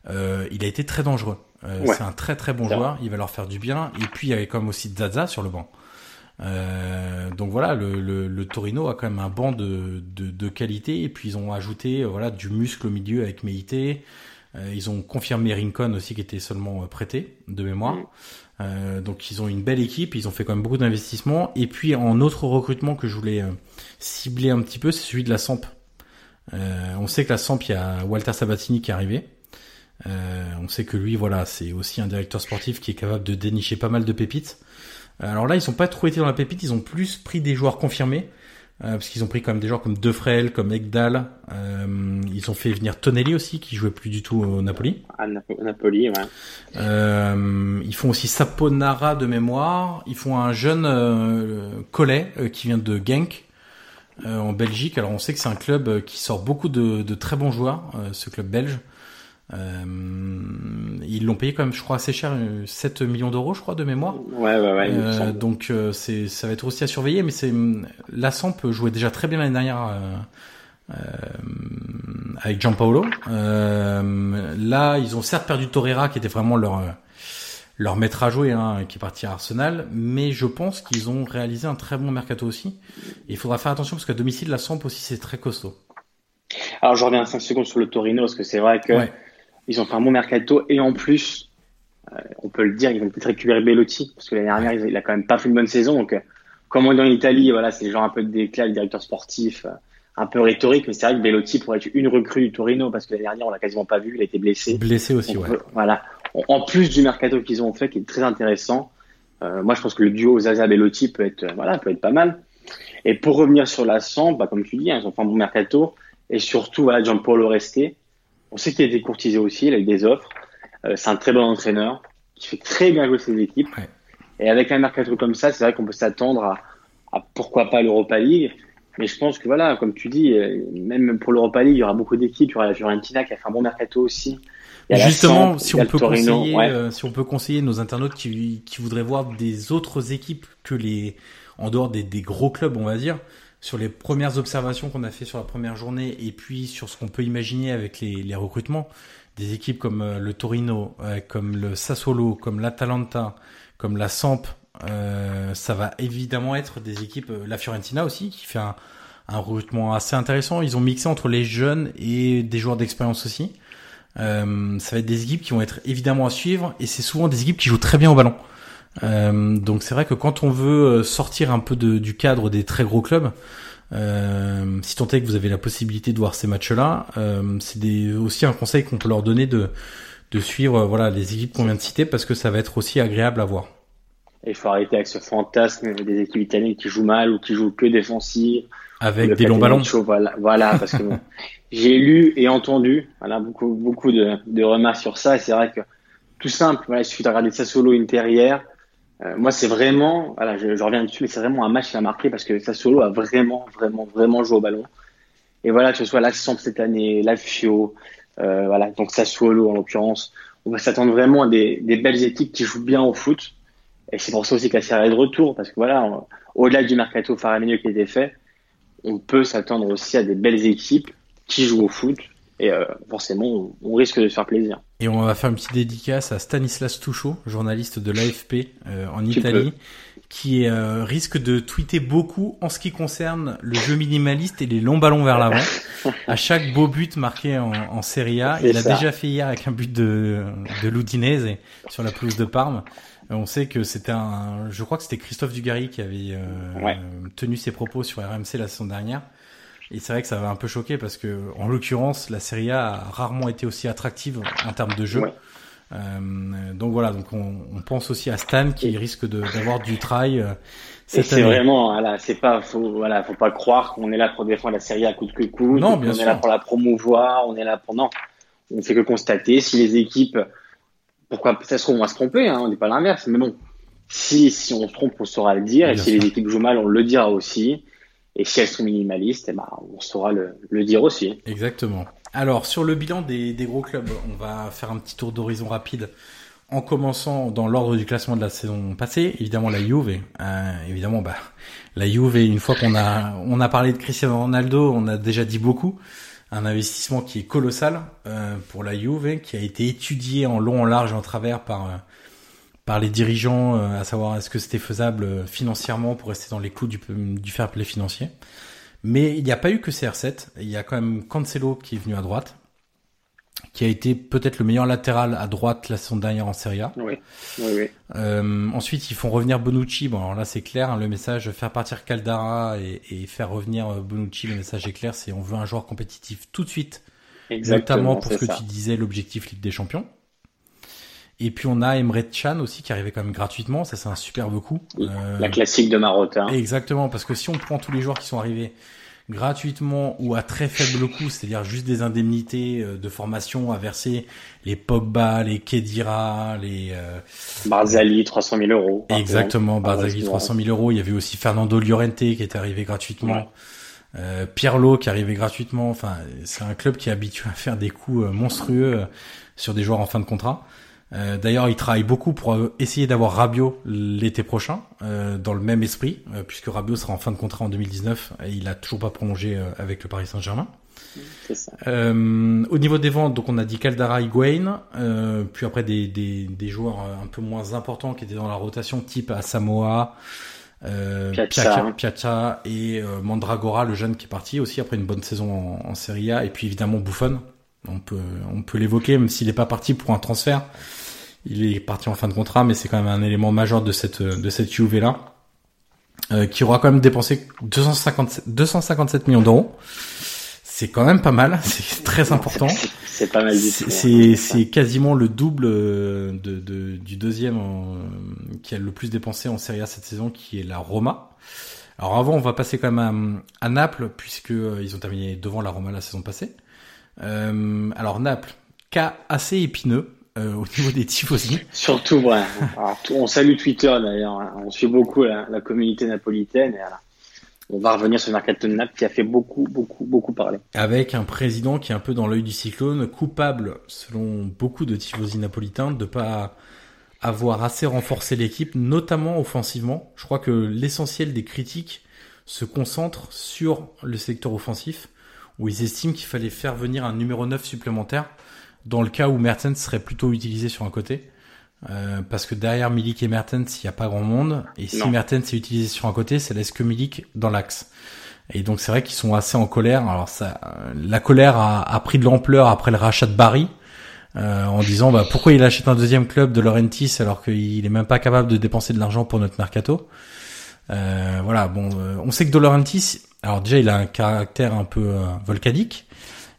Euh, il a été très dangereux. Euh, C'est un très très bon joueur. Il va leur faire du bien. Et puis il y avait comme aussi Zaza sur le banc. Euh, donc voilà, le, le, le, Torino a quand même un banc de, de, de, qualité et puis ils ont ajouté voilà du muscle au milieu avec Meite. Euh, ils ont confirmé Rincon aussi qui était seulement prêté de mémoire. Euh, donc ils ont une belle équipe, ils ont fait quand même beaucoup d'investissements. Et puis en autre recrutement que je voulais euh, cibler un petit peu, c'est celui de la Samp. Euh, on sait que la Samp, il y a Walter Sabatini qui est arrivé. on sait que lui, voilà, c'est aussi un directeur sportif qui est capable de dénicher pas mal de pépites. Alors là, ils sont pas trop été dans la pépite, ils ont plus pris des joueurs confirmés. Euh, parce qu'ils ont pris quand même des joueurs comme Defrel, comme Egdal. Euh, ils ont fait venir Tonelli aussi, qui jouait plus du tout au Napoli. À Napoli, ouais. Euh, ils font aussi Saponara de mémoire. Ils font un jeune euh, Collet euh, qui vient de Genk en Belgique. Alors on sait que c'est un club qui sort beaucoup de, de très bons joueurs, ce club belge. Euh, ils l'ont payé quand même, je crois, assez cher, 7 millions d'euros, je crois, de mémoire. Ouais, ouais, ouais. Euh, donc euh, c'est, ça va être aussi à surveiller, mais c'est la Samp jouait déjà très bien l'année dernière euh, avec Gianpaolo. là, ils ont certes perdu Torreira, qui était vraiment leur leur maître à jouer, hein, qui est parti à Arsenal, mais je pense qu'ils ont réalisé un très bon mercato aussi. Et il faudra faire attention parce qu'à domicile, la Samp aussi c'est très costaud. Alors je reviens 5 secondes sur le Torino parce que c'est vrai que ils ont fait un bon mercato et en plus, euh, on peut le dire, ils vont peut-être récupérer Bellotti parce que l'année dernière, il a quand même pas fait une bonne saison. Donc, euh, comme on est en Italie, voilà, c'est genre un peu de déclat, le directeur sportif, euh, un peu rhétorique, mais c'est vrai que Bellotti pourrait être une recrue du Torino parce que l'année dernière, on l'a quasiment pas vu, il a été blessé. Blessé aussi, ouais. voilà. En plus du mercato qu'ils ont fait, qui est très intéressant, moi, je pense que le duo Zaza Bellotti peut être, voilà, peut être pas mal. Et pour revenir sur la Samp, bah, comme tu dis, hein, ils ont fait un bon mercato. Et surtout, voilà, Gianpaolo Resté, on sait qu'il a été courtisé aussi, il a eu des offres. Euh, c'est un très bon entraîneur qui fait très bien jouer ses équipes. Et avec un mercato comme ça, c'est vrai qu'on peut s'attendre à, à, pourquoi pas l'Europa League. Mais je pense que voilà, comme tu dis, euh, même pour l'Europa League, il y aura beaucoup d'équipes. Il y aura la Fiorentina qui a fait un bon mercato aussi. Justement, si on peut conseiller, euh, si on peut conseiller nos internautes qui, qui voudraient voir des autres équipes que les, en dehors des, des gros clubs, on va dire, sur les premières observations qu'on a fait sur la première journée et puis sur ce qu'on peut imaginer avec les, recrutements, des équipes comme euh, le Torino, euh, comme le Sassuolo, comme l'Atalanta, comme la Samp, euh, ça va évidemment être des équipes, la Fiorentina aussi, qui fait un, recrutement assez intéressant. Ils ont mixé entre les jeunes et des joueurs d'expérience aussi. Ça va être des équipes qui vont être évidemment à suivre et c'est souvent des équipes qui jouent très bien au ballon. Euh, donc c'est vrai que quand on veut euh, sortir un peu de, du cadre des très gros clubs, euh, si tant est que vous avez la possibilité de voir ces matchs-là, euh, c'est aussi un conseil qu'on peut leur donner de, de suivre voilà les équipes qu'on vient de citer parce que ça va être aussi agréable à voir. il faut arrêter avec ce fantasme des équipes italiennes qui jouent mal ou qui jouent que défensives. Avec des longs ballons. voilà, voilà, parce que j'ai lu et entendu voilà, beaucoup, beaucoup de, de remarques sur ça. Et c'est vrai que tout simple, voilà, il suffit de regarder solo intérieur euh, moi, c'est vraiment, voilà, je, je, reviens dessus, mais c'est vraiment un match qui a marqué parce que Sassuolo a vraiment, vraiment, vraiment joué au ballon. Et voilà, que ce soit l'Accent cette année, la Fio, euh, voilà, donc Sassuolo en l'occurrence, on va s'attendre vraiment à des, des, belles équipes qui jouent bien au foot. Et c'est pour ça aussi que la série de retour, parce que voilà, au-delà du mercato faramineux qui a été fait, on peut s'attendre aussi à des belles équipes qui jouent au foot et euh, forcément, on, risque de se faire plaisir. Et on va faire une petite dédicace à Stanislas Touchot, journaliste de l'AFP euh, en Italie, qui euh, risque de tweeter beaucoup en ce qui concerne le jeu minimaliste et les longs ballons vers l'avant. à chaque beau but marqué en, en Serie A, il a déjà fait hier avec un but de, de l'Udinese sur la pelouse de Parme. Euh, on sait que c'était un, je crois que c'était Christophe Dugarry qui avait ouais. tenu ses propos sur RMC la saison dernière. Et c'est vrai que ça va un peu choqué parce que, en l'occurrence, la Serie A a rarement été aussi attractive en termes de jeu. Euh, donc voilà, donc on, on, pense aussi à Stan qui risque d'avoir du trail. Euh, c'est vraiment, voilà, c'est pas, faut, voilà, faut pas croire qu'on est là pour défendre la série à coûte que coûte. Non, bien on sûr. est là pour la promouvoir, on est là pour non. On fait que constater si les équipes, pourquoi ça se trouve on va se tromper, hein, on n'est pas l'inverse, mais bon, si si on se trompe, on saura le dire, et si les équipes jouent mal, on le dira aussi. Et si elles sont minimalistes, eh ben, on saura le, le dire aussi. Exactement. Alors sur le bilan des, des gros clubs, on va faire un petit tour d'horizon rapide en commençant dans l'ordre du classement de la saison passée, évidemment la Juve. Euh, évidemment, bah la Juve. Une fois qu'on a on a parlé de Cristiano Ronaldo, on a déjà dit beaucoup. Un investissement qui est colossal euh, pour la Juve, qui a été étudié en long, en large, et en travers par euh, par les dirigeants, euh, à savoir est-ce que c'était faisable euh, financièrement pour rester dans les clous du, du fair play financier. Mais il n'y a pas eu que CR7. Il y a quand même Cancelo qui est venu à droite qui a été peut-être le meilleur latéral à droite la saison dernière en Serie A. Oui, oui, oui. Euh, ensuite, ils font revenir Bonucci. Bon, alors là, c'est clair, hein, le message faire partir Caldara et, et, faire revenir euh, Bonucci, le message est clair, c'est on veut un joueur compétitif tout de suite. Exactement, notamment pour ce que ça. tu disais, l'objectif Ligue des Champions. Et puis on a Emre Can aussi qui arrivait quand même gratuitement, ça c'est un superbe coup. Euh, la classique de Marotta. Exactement, parce que si on prend tous les joueurs qui sont arrivés gratuitement ou à très faible coût, c'est-à-dire juste des indemnités de formation à verser, les Pogba, les Kedira, les euh, Barzali, 300 000 euros. Exactement, Barzali, 300 000 euros. Il y avait aussi Fernando Llorente qui était arrivé gratuitement. Ouais. Euh, Pirlo qui arrivait gratuitement. Enfin, c'est un club qui est habitué à faire des coups monstrueux sur des joueurs en fin de contrat. Euh, D'ailleurs, il travaille beaucoup pour essayer d'avoir Rabiot l'été prochain, euh, dans le même esprit, euh, puisque Rabiot sera en fin de contrat en 2019 et il a toujours pas prolongé euh, avec le Paris Saint-Germain. Euh, au niveau des ventes, donc on a dit Caldara, Higuain, puis après des, des, des, joueurs un peu moins importants qui étaient dans la rotation, type Samoa, Piazza. Piazza et Mandragora, le jeune qui est parti aussi après une bonne saison en, en Serie A, et puis évidemment Buffon. On peut, on peut l'évoquer, même s'il n'est pas parti pour un transfert. Il est parti en fin de contrat, mais c'est quand même un élément majeur de cette, de cette Juve là, euh, qui aura quand même dépensé 250, 257 millions d'euros. C'est quand même pas mal, c'est très important. C'est pas mal du tout. C'est, c'est quasiment le double de, de du deuxième en, qui a le plus dépensé en Serie A cette saison, qui est la Roma. Alors avant, on va passer quand même à, à Naples, puisque ils ont terminé devant la Roma la saison passée. Euh, alors Naples, cas assez épineux euh, au niveau des tifosi. Surtout, ouais. Alors, on salue Twitter d'ailleurs. hein. On suit beaucoup la, la communauté napolitaine. Et voilà. On va revenir sur le mercato de Naples qui a fait beaucoup, beaucoup, beaucoup parler. Avec un président qui est un peu dans l'œil du cyclone, coupable, selon beaucoup de tifosi napolitains, de pas avoir assez renforcé l'équipe, notamment offensivement. Je crois que l'essentiel des critiques se concentre sur le secteur offensif où ils estiment qu'il fallait faire venir un numéro 9 supplémentaire dans le cas où Mertens serait plutôt utilisé sur un côté. Euh, parce que derrière Milik et Mertens, il n'y a pas grand monde. Et si Non. Mertens est utilisé sur un côté, ça laisse que Milik dans l'axe. Et donc c'est vrai qu'ils sont assez en colère. Alors ça, euh, la colère a, a pris de l'ampleur après le rachat de Barry, euh, en disant bah, pourquoi il achète un deuxième club de Laurentis alors qu'il est même pas capable de dépenser de l'argent pour notre mercato? Euh, voilà, bon, euh, on sait que De Laurentiis, alors déjà il a un caractère un peu euh, volcanique,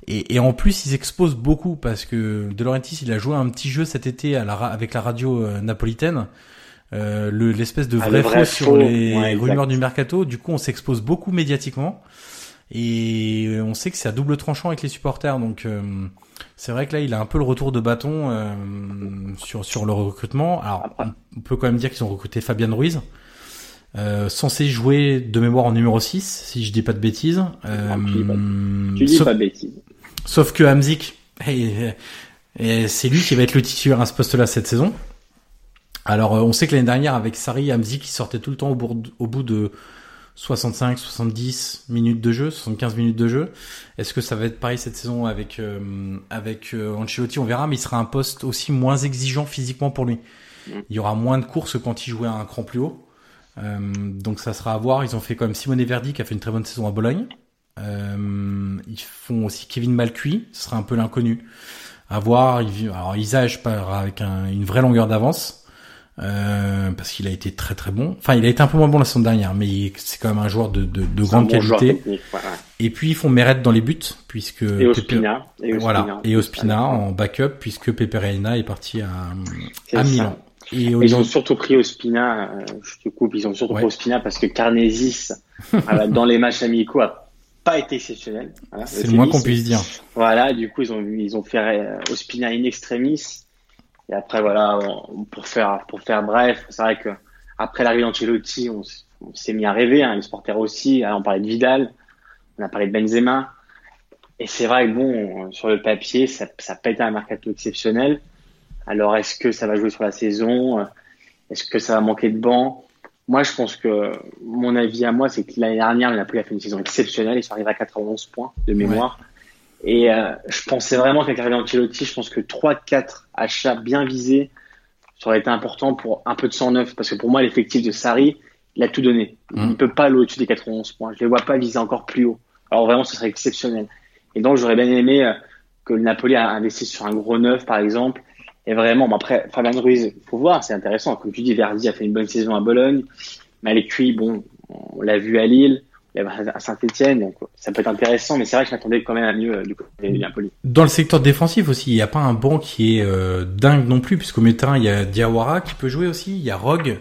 et, et en plus il s'expose beaucoup parce que De Laurentiis il a joué un petit jeu cet été à la, avec la radio euh, napolitaine, euh, le- l'espèce de Ah, vrai, vrai faux sur les ouais, rumeurs du mercato. Du coup on s'expose beaucoup médiatiquement, et on sait que c'est à double tranchant avec les supporters, donc euh, c'est vrai que là il a un peu le retour de bâton euh, sur sur le recrutement. Alors on peut quand même dire qu'ils ont recruté Fabian Ruiz. Euh, censé jouer de mémoire en numéro 6, si je dis pas de bêtises. Euh, tu dis pas- Tu dis sauf, pas de bêtises. Sauf que Hamzik, hey, eh, c'est lui qui va être le titulaire à ce poste-là cette saison. Alors, euh, on sait que l'année dernière, avec Sarri, Hamzik, il sortait tout le temps au bout de, au bout de 65, 70 minutes de jeu, 75 minutes de jeu. Est-ce que ça va être pareil cette saison avec euh, avec euh, Ancelotti? On verra, mais il sera un poste aussi moins exigeant physiquement pour lui. Il y aura moins de courses quand il jouait à un cran plus haut. Euh, donc ça sera à voir. Ils ont fait quand même Simone Verdi qui a fait une très bonne saison à Bologne. Euh, ils font aussi Kevin Malcuit, ce sera un peu l'inconnu. À voir. Alors Isage part avec un- une vraie longueur d'avance. Euh, parce qu'il a été très très bon. Enfin, il a été un peu moins bon la saison dernière, mais c'est quand même un joueur de, de, de grande qualité. Et puis ils font Meret dans les buts, puisque et Ospina, et voilà, et Ospina en backup, puisque Pepe Reina est parti à, à Milan. Et ils ont surtout pris Ospina, euh, je te coupe, ils ont surtout pris Ospina parce que Carnesis, dans les matchs amicaux, a pas été exceptionnel. Voilà, c'est le moins qu'on puisse dire. Voilà, du coup ils ont ils ont fait euh, Ospina in extremis et après, voilà, pour faire, pour faire bref, c'est vrai que après l'arrivée d'Ancelotti, on, s'est mis à rêver, hein, les supporters aussi. on parlait de Vidal, on a parlé de Benzema. Et c'est vrai que bon, sur le papier, ça, ça peut être un mercato exceptionnel. Alors, est-ce que ça va jouer sur la saison? Est-ce que ça va manquer de banc? Moi, je pense que mon avis à moi, c'est que l'année dernière, le Napoli a fait une saison exceptionnelle. Ils sont arrivés à 91 points de mémoire. Et euh, je pensais vraiment qu'avec l'arrivée d'Ancelotti, je pense que 3-4 achats bien visés, ça aurait été important pour un peu de 109. Parce que pour moi, l'effectif de Sarri, il a tout donné. Il ne mmh. peut pas aller au-dessus des 91 points. Je ne les vois pas viser encore plus haut. Alors vraiment, ce serait exceptionnel. Et donc, j'aurais bien aimé euh, que le Napoli a investi sur un gros neuf, par exemple. Et vraiment, bon, après, Fabien Ruiz, faut voir, c'est intéressant. Comme tu dis, Verdi a fait une bonne saison à Bologne. Malekui, bon, on l'a vu à Lille à Saint-Etienne, donc ça peut être intéressant, mais c'est vrai que je m'attendais quand même à mieux euh, du côté de Napoli. Dans le secteur défensif aussi, il n'y a pas un banc qui est euh, dingue non plus, puisqu'au milieu il y a Diawara qui peut jouer aussi, il y a Rogue,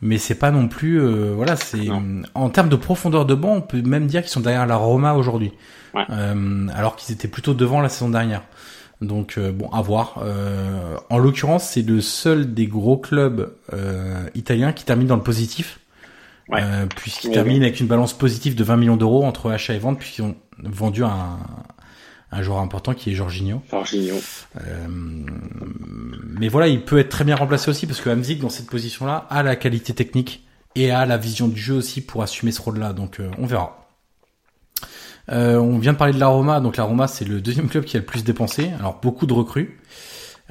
mais c'est pas non plus, euh, voilà, c'est en termes de profondeur de banc, on peut même dire qu'ils sont derrière la Roma aujourd'hui, ouais. alors qu'ils étaient plutôt devant la saison dernière. Donc bon, à voir. en l'occurrence, c'est le seul des gros clubs italiens qui termine dans le positif. Ouais. Euh, puisqu'ils terminent avec une balance positive de 20 millions d'euros entre achat et vente, puisqu'ils ont vendu un, un joueur important qui est Jorginho. Jorginho. Euh, mais voilà, il peut être très bien remplacé aussi parce que Hamzik dans cette position-là a la qualité technique et a la vision du jeu aussi pour assumer ce rôle-là. Donc euh, on verra. Euh, on vient de parler de la Roma, donc la Roma c'est le deuxième club qui a le plus dépensé. Alors beaucoup de recrues.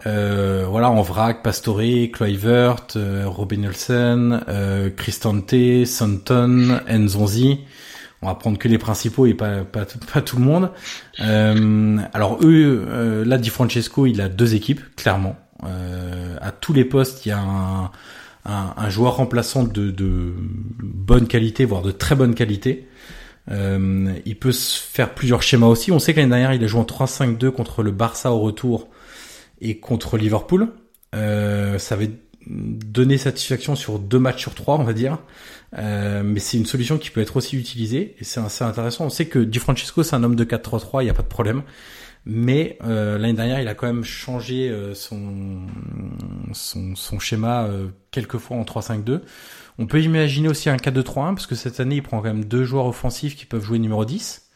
Euh, voilà, en vrac, Pastore, Kluivert, euh, Robin Nelson, euh, Cristante, Santon, Nzonzi. On va prendre que les principaux et pas, tout le monde. Euh, alors eux, là, Di Francesco, il a deux équipes, clairement. À tous les postes, il y a un, joueur remplaçant de, bonne qualité, voire de très bonne qualité. Il peut se faire plusieurs schémas aussi. On sait que l'année dernière, il a joué en 3-5-2 contre le Barça au retour et contre Liverpool. Euh, ça avait donné satisfaction sur deux matchs sur trois, on va dire. Euh, mais c'est une solution qui peut être aussi utilisée et c'est assez intéressant. On sait que Di Francesco c'est un homme de 4-3-3, il n'y a pas de problème. Mais euh, l'année dernière, il a quand même changé euh, son, son, son schéma euh, quelques fois en 3-5-2. On peut imaginer aussi un 4-2-3-1 parce que cette année, il prend quand même deux joueurs offensifs qui peuvent jouer numéro 10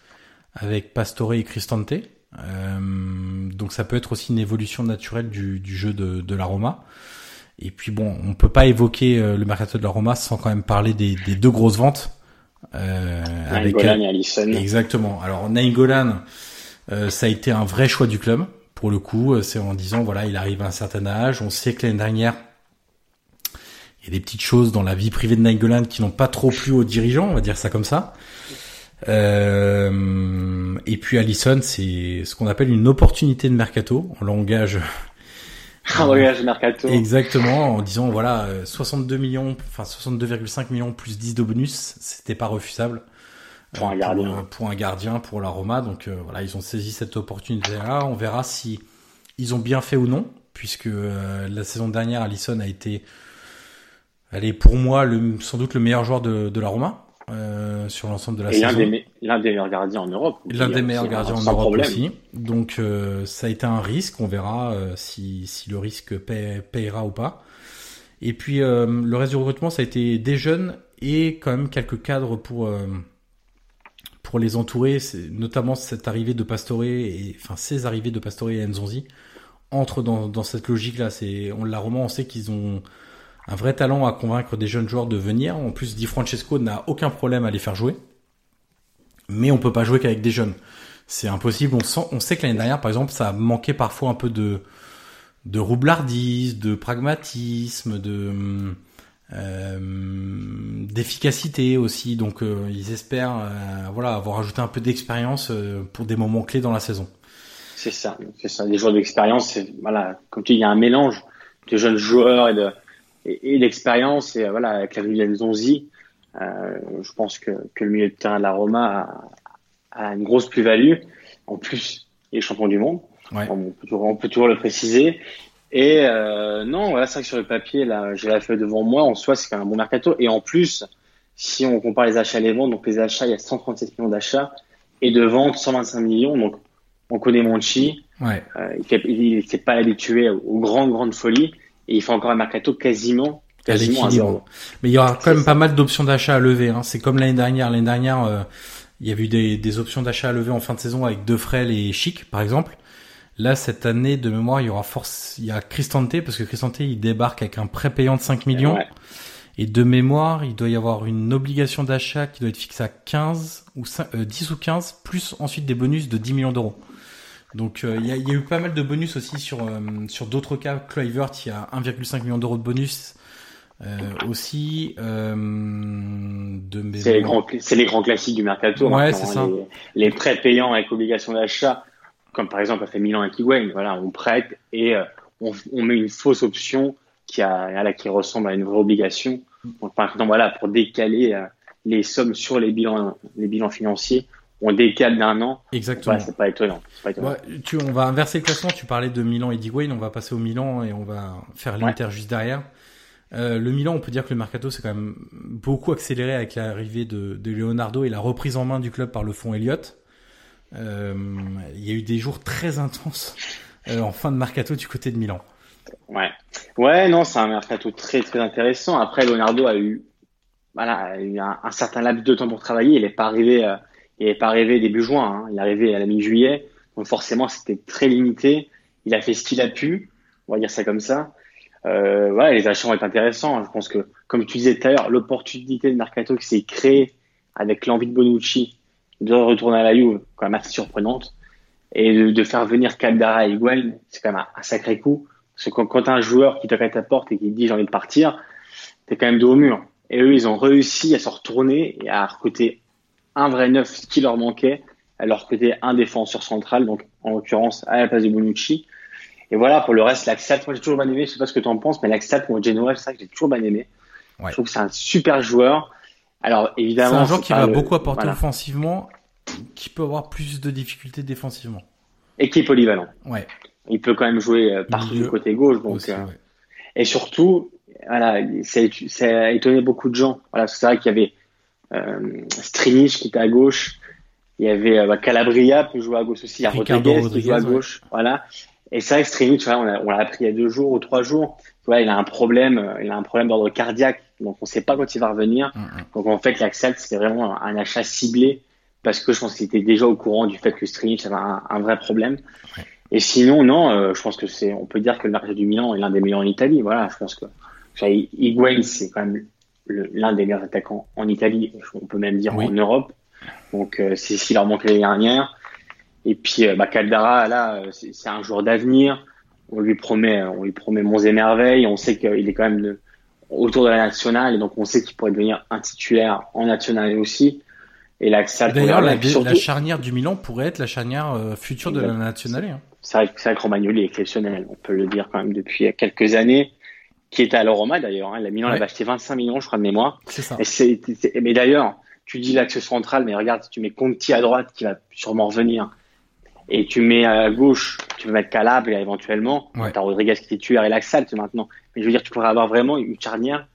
avec Pastore et Cristante. Euh, donc ça peut être aussi une évolution naturelle du, du jeu de, de la Roma. Et puis bon, on peut pas évoquer euh, le mercato de la Roma sans quand même parler des, des deux grosses ventes. Euh, avec et Alisson. Exactement. Alors Nainggolan, euh, ça a été un vrai choix du club. Pour le coup, c'est en disant voilà, il arrive à un certain âge. On sait que l'année dernière, y a des petites choses dans la vie privée de Nainggolan qui n'ont pas trop plu aux dirigeants, on va dire ça comme ça. Euh, et puis Allison, c'est ce qu'on appelle une opportunité de mercato en langage. En langage mercato. Exactement, en disant voilà 62 millions, enfin 62,5 millions plus 10 de bonus, c'était pas refusable. Pour un gardien. Pour, pour, un gardien, pour la Roma. Donc euh, voilà, ils ont saisi cette opportunité-là. On verra si ils ont bien fait ou non, puisque euh, la saison dernière, Allison a été, elle est pour moi le, sans doute le meilleur joueur de, de la Roma. Euh, sur l'ensemble de la saison. L'un des, meilleurs gardiens en Europe. L'un des meilleurs gardiens en Europe aussi. Donc euh, ça a été un risque. On verra euh, si, si, le risque payera ou pas. Et puis le reste du recrutement, ça a été des jeunes et quand même quelques cadres pour pour les entourer. Notamment cette arrivée de Pastore et enfin ces arrivées de Pastore et Nzonzi entrent dans, dans cette logique-là. C'est on la roman, on sait qu'ils ont un vrai talent à convaincre des jeunes joueurs de venir. En plus, Di Francesco n'a aucun problème à les faire jouer. Mais on peut pas jouer qu'avec des jeunes. C'est impossible. On, sent, on sait que l'année dernière, par exemple, ça a manqué parfois un peu de, de roublardise, de pragmatisme, de euh, d'efficacité aussi. Donc, euh, ils espèrent, euh, voilà, avoir ajouté un peu d'expérience pour des moments clés dans la saison. C'est ça, c'est ça. Des joueurs d'expérience, voilà, comme tu dis, il y a un mélange de jeunes joueurs et de et, l'expérience et voilà avec la de Zonzi, euh, je pense que, que le milieu de terrain de la Roma a, a une grosse plus-value. En plus, il est champion du monde. Ouais. On, peut toujours, on, peut toujours, le préciser. Et euh, non, voilà, c'est vrai que sur le papier, là, j'ai la feuille devant moi. En soi, c'est quand même un bon mercato. Et en plus, si on compare les achats et les ventes, donc les achats, il y a 137 millions d'achats et de ventes 125 millions. Donc, on connaît Monchi. Ouais. Euh, il s'est pas habitué aux grandes, grandes folies. Et il fait encore un mercato quasiment. Mais il y aura quand même pas mal d'options d'achat à lever. Hein. C'est comme l'année dernière. L'année dernière, euh, il y a eu des, des options d'achat à lever en fin de saison avec Defrel et Chic, par exemple. Là, cette année, de mémoire, il y aura force, il y a Cristante, parce que Cristante, il débarque avec un prêt payant de 5 millions. Et de mémoire, il doit y avoir une obligation d'achat qui doit être fixée à 15 ou 10 euh, ou 15, plus ensuite des bonus de 10 millions d'euros. Donc euh, il y, a, y, a, eu pas mal de bonus aussi sur euh, sur d'autres cas. Kluivert, il y a 1,5 million d'euros de bonus aussi. de c'est les grands c'est les grands classiques du mercato. Ouais, c'est ça. Les, les prêts payants avec obligation d'achat comme par exemple a fait Milan avec Higuain, voilà, on prête et euh, on, on, met une fausse option qui a, qui ressemble à une vraie obligation. Donc, par exemple, voilà, pour décaler euh, les sommes sur les bilans, les bilans financiers, on décale d'un an. Exactement. c'est pas étonnant. Pas étonnant. Ouais, tu, on va inverser le classement. Tu parlais de Milan et d'Higuain, on va passer au Milan et on va faire l'Inter juste derrière. Euh, le Milan, on peut dire que le mercato s'est quand même beaucoup accéléré avec l'arrivée de, de Leonardo et la reprise en main du club par le fonds Elliott. Euh, il y a eu des jours très intenses euh, en fin de mercato du côté de Milan. Ouais, ouais, non, c'est un mercato très très intéressant. Après, Leonardo a eu, voilà, eu un, certain laps de temps pour travailler. Il n'est pas arrivé, euh, il est pas arrivé début juin. Hein. Il est arrivé à la mi-juillet, donc forcément c'était très limité. Il a fait ce qu'il a pu, on va dire ça comme ça. Euh, ouais, les achats vont être intéressants. Je pense que, comme tu disais tout à l'heure, l'opportunité de mercato qui s'est créée avec l'envie de Bonucci de retourner à la Juve, quand même assez surprenante. Et de, faire venir Caldara et Higuain, c'est quand même un, sacré coup. Parce que quand, un joueur qui te à ta porte et qui dit j'ai envie de partir, t'es quand même dos au mur. Et eux, ils ont réussi à se retourner et à recruter un vrai neuf, ce qui leur manquait, à leur recruter un défenseur central, donc en l'occurrence à la place de Bonucci. Et voilà, pour le reste, l'Axat, moi j'ai toujours bien aimé, je sais pas ce que tu en penses, mais l'Axat, pour Genoa, c'est ça que j'ai toujours bien aimé. Je trouve que c'est un super joueur. Alors évidemment, c'est un joueur qui va beaucoup apporter offensivement, qui peut avoir plus de difficultés défensivement. Et qui est polyvalent. Ouais. Il peut quand même jouer euh, partout du côté gauche, donc. Euh, et surtout, voilà, ça a étonné beaucoup de gens. Voilà, c'est vrai qu'il y avait Strinic qui était à gauche, il y avait euh, Calabria qui joue à gauche aussi, il y a Rodriguez, qui joue à gauche, voilà. Et c'est vrai que Strinic, on l'a appris il y a deux jours ou trois jours. Voilà, il a un problème, il a un problème d'ordre cardiaque donc on ne sait pas quand il va revenir. Mm, mm. Donc en fait, l'Axel, c'est vraiment un achat ciblé parce que je pense qu'il était déjà au courant du fait que Strinic avait un, vrai problème. Et sinon, non, euh, je pense que c'est, on peut dire que le marché du Milan est l'un des meilleurs en Italie. Voilà, je pense que Higuain, c'est quand même l'un des meilleurs attaquants en Italie. On peut même dire en Europe. Donc euh, c'est ce qui leur manque l'année dernière. Et puis euh, bah, Caldara, là, c'est un joueur d'avenir. On lui promet, on lui promet monts et merveilles. On sait qu'il est quand même de, autour de la nationale et donc on sait qu'il pourrait devenir un titulaire en nationale aussi. Et là, D'ailleurs, la, la, charnière du Milan pourrait être la charnière euh, future de la nationale. Hein. C'est vrai, vrai, que Romagnoli est exceptionnel, on peut le dire quand même depuis quelques années, qui était à l'Oroma d'ailleurs. Hein. La Milan l'avait acheté 25 millions, je crois, de mémoire. C'est ça. Et mais d'ailleurs, tu dis l'axe central, mais regarde, tu mets Conti à droite qui va sûrement revenir, et tu mets à gauche, tu peux mettre Calabria éventuellement. Ouais. T'as Rodriguez qui est tueur et Laxalt maintenant. Mais je veux dire, tu pourrais avoir vraiment une charnière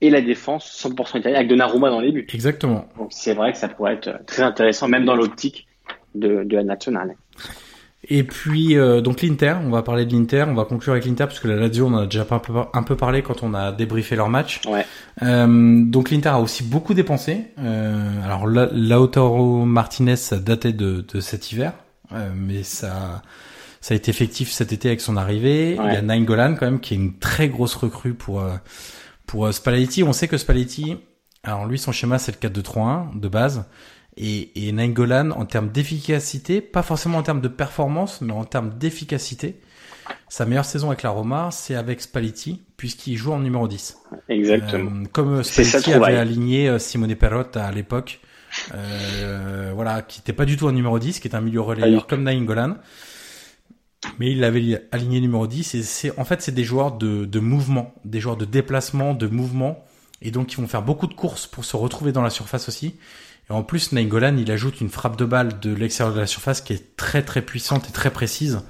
et la défense 100% italienne avec Donnarumma dans les buts. Exactement. Donc c'est vrai que ça pourrait être très intéressant, même dans l'optique de, de la nationale. Et puis euh, donc l'Inter, on va parler de l'Inter, on va conclure avec l'Inter parce que la Lazio on en a déjà un peu, un peu parlé quand on a débriefé leur match. Ouais. Euh, donc l'Inter a aussi beaucoup dépensé. Euh, alors Lautaro Martinez ça datait de, de cet hiver, euh, mais ça ça a été effectif cet été avec son arrivée. Il y a Nainggolan quand même qui est une très grosse recrue pour euh, pour euh, Spalletti. On sait que Spalletti, alors lui son schéma c'est le 4-2-3-1 de base. Et, et Nainggolan en termes d'efficacité, pas forcément en termes de performance, mais en termes d'efficacité, sa meilleure saison avec la Roma, c'est avec Spalletti, puisqu'il joue en numéro 10. Exactement. Euh, comme Spalletti avait aligné Simone Perrotta à l'époque, euh, voilà, qui n'était pas du tout un numéro 10, qui est un milieu relayeur comme Nainggolan. Mais il l'avait aligné numéro 10 et c'est en fait c'est des joueurs de, de mouvement, des joueurs de déplacement, de mouvement et donc ils vont faire beaucoup de courses pour se retrouver dans la surface aussi. Et en plus Nainggolan, il ajoute une frappe de balle de l'extérieur de la surface qui est très très puissante et très précise.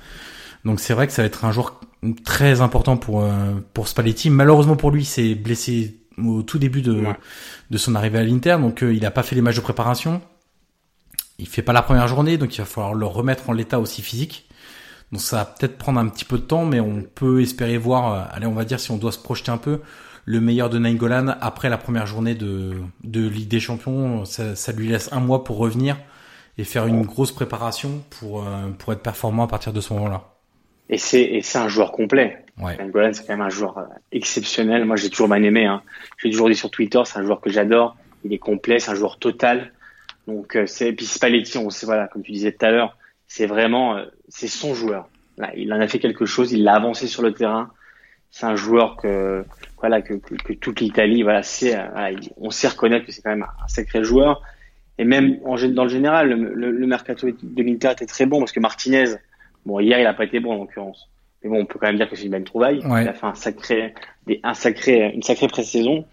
Donc c'est vrai que ça va être un joueur très important pour euh, pour Spalletti. Malheureusement pour lui, c'est blessé au tout début de de son arrivée à l'Inter, donc euh, il a pas fait les matchs de préparation. Il fait pas la première journée, donc il va falloir le remettre en l'état aussi physique. Donc ça va peut-être prendre un petit peu de temps, mais on peut espérer voir, euh, allez on va dire si on doit se projeter un peu, le meilleur de Nainggolan après la première journée de, de Ligue des Champions. Ça, ça, lui laisse un mois pour revenir et faire une grosse préparation pour, pour être performant à partir de ce moment-là. Et c'est et c'est un joueur complet. Ouais. Nainggolan, c'est quand même un joueur exceptionnel. Moi, j'ai toujours bien aimé. Hein. J'ai toujours dit sur Twitter, c'est un joueur que j'adore. Il est complet, c'est un joueur total. Donc, c'est puis Spalletti, on sait voilà, comme tu disais tout à l'heure, c'est vraiment c'est son joueur. Là, il en a fait quelque chose. Il l'a avancé sur le terrain. C'est un joueur que voilà que, que, que toute l'Italie voilà c'est on sait reconnaître que c'est quand même un sacré joueur. Et même en, dans le général, le, le, le mercato de l'Inter était très bon parce que Martinez Bon, hier, il a pas été bon en l'occurrence. Mais bon, on peut quand même dire que c'est une belle trouvaille. Ouais. Il a fait un sacré, un sacré, une sacrée pré-saison.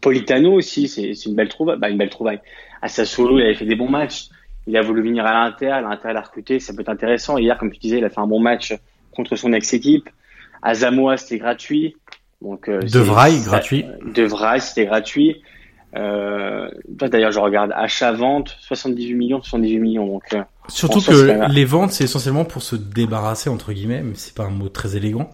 Politano aussi, c'est une belle trouvaille. Bah, une belle trouvaille. À Sassuolo, il avait fait des bons matchs. Il a voulu venir à l'Inter, l'Inter l'a recruté, ça peut être intéressant. Hier, comme tu disais, il a fait un bon match contre son ex-équipe. À Zamoa, c'était gratuit. Donc, euh, de Vraille, gratuit. De c'était gratuit. Euh, d'ailleurs, je regarde achat-vente, 78 millions, 78 millions. Donc, euh, Surtout que les ventes, c'est essentiellement pour se débarrasser, entre guillemets, mais c'est pas un mot très élégant,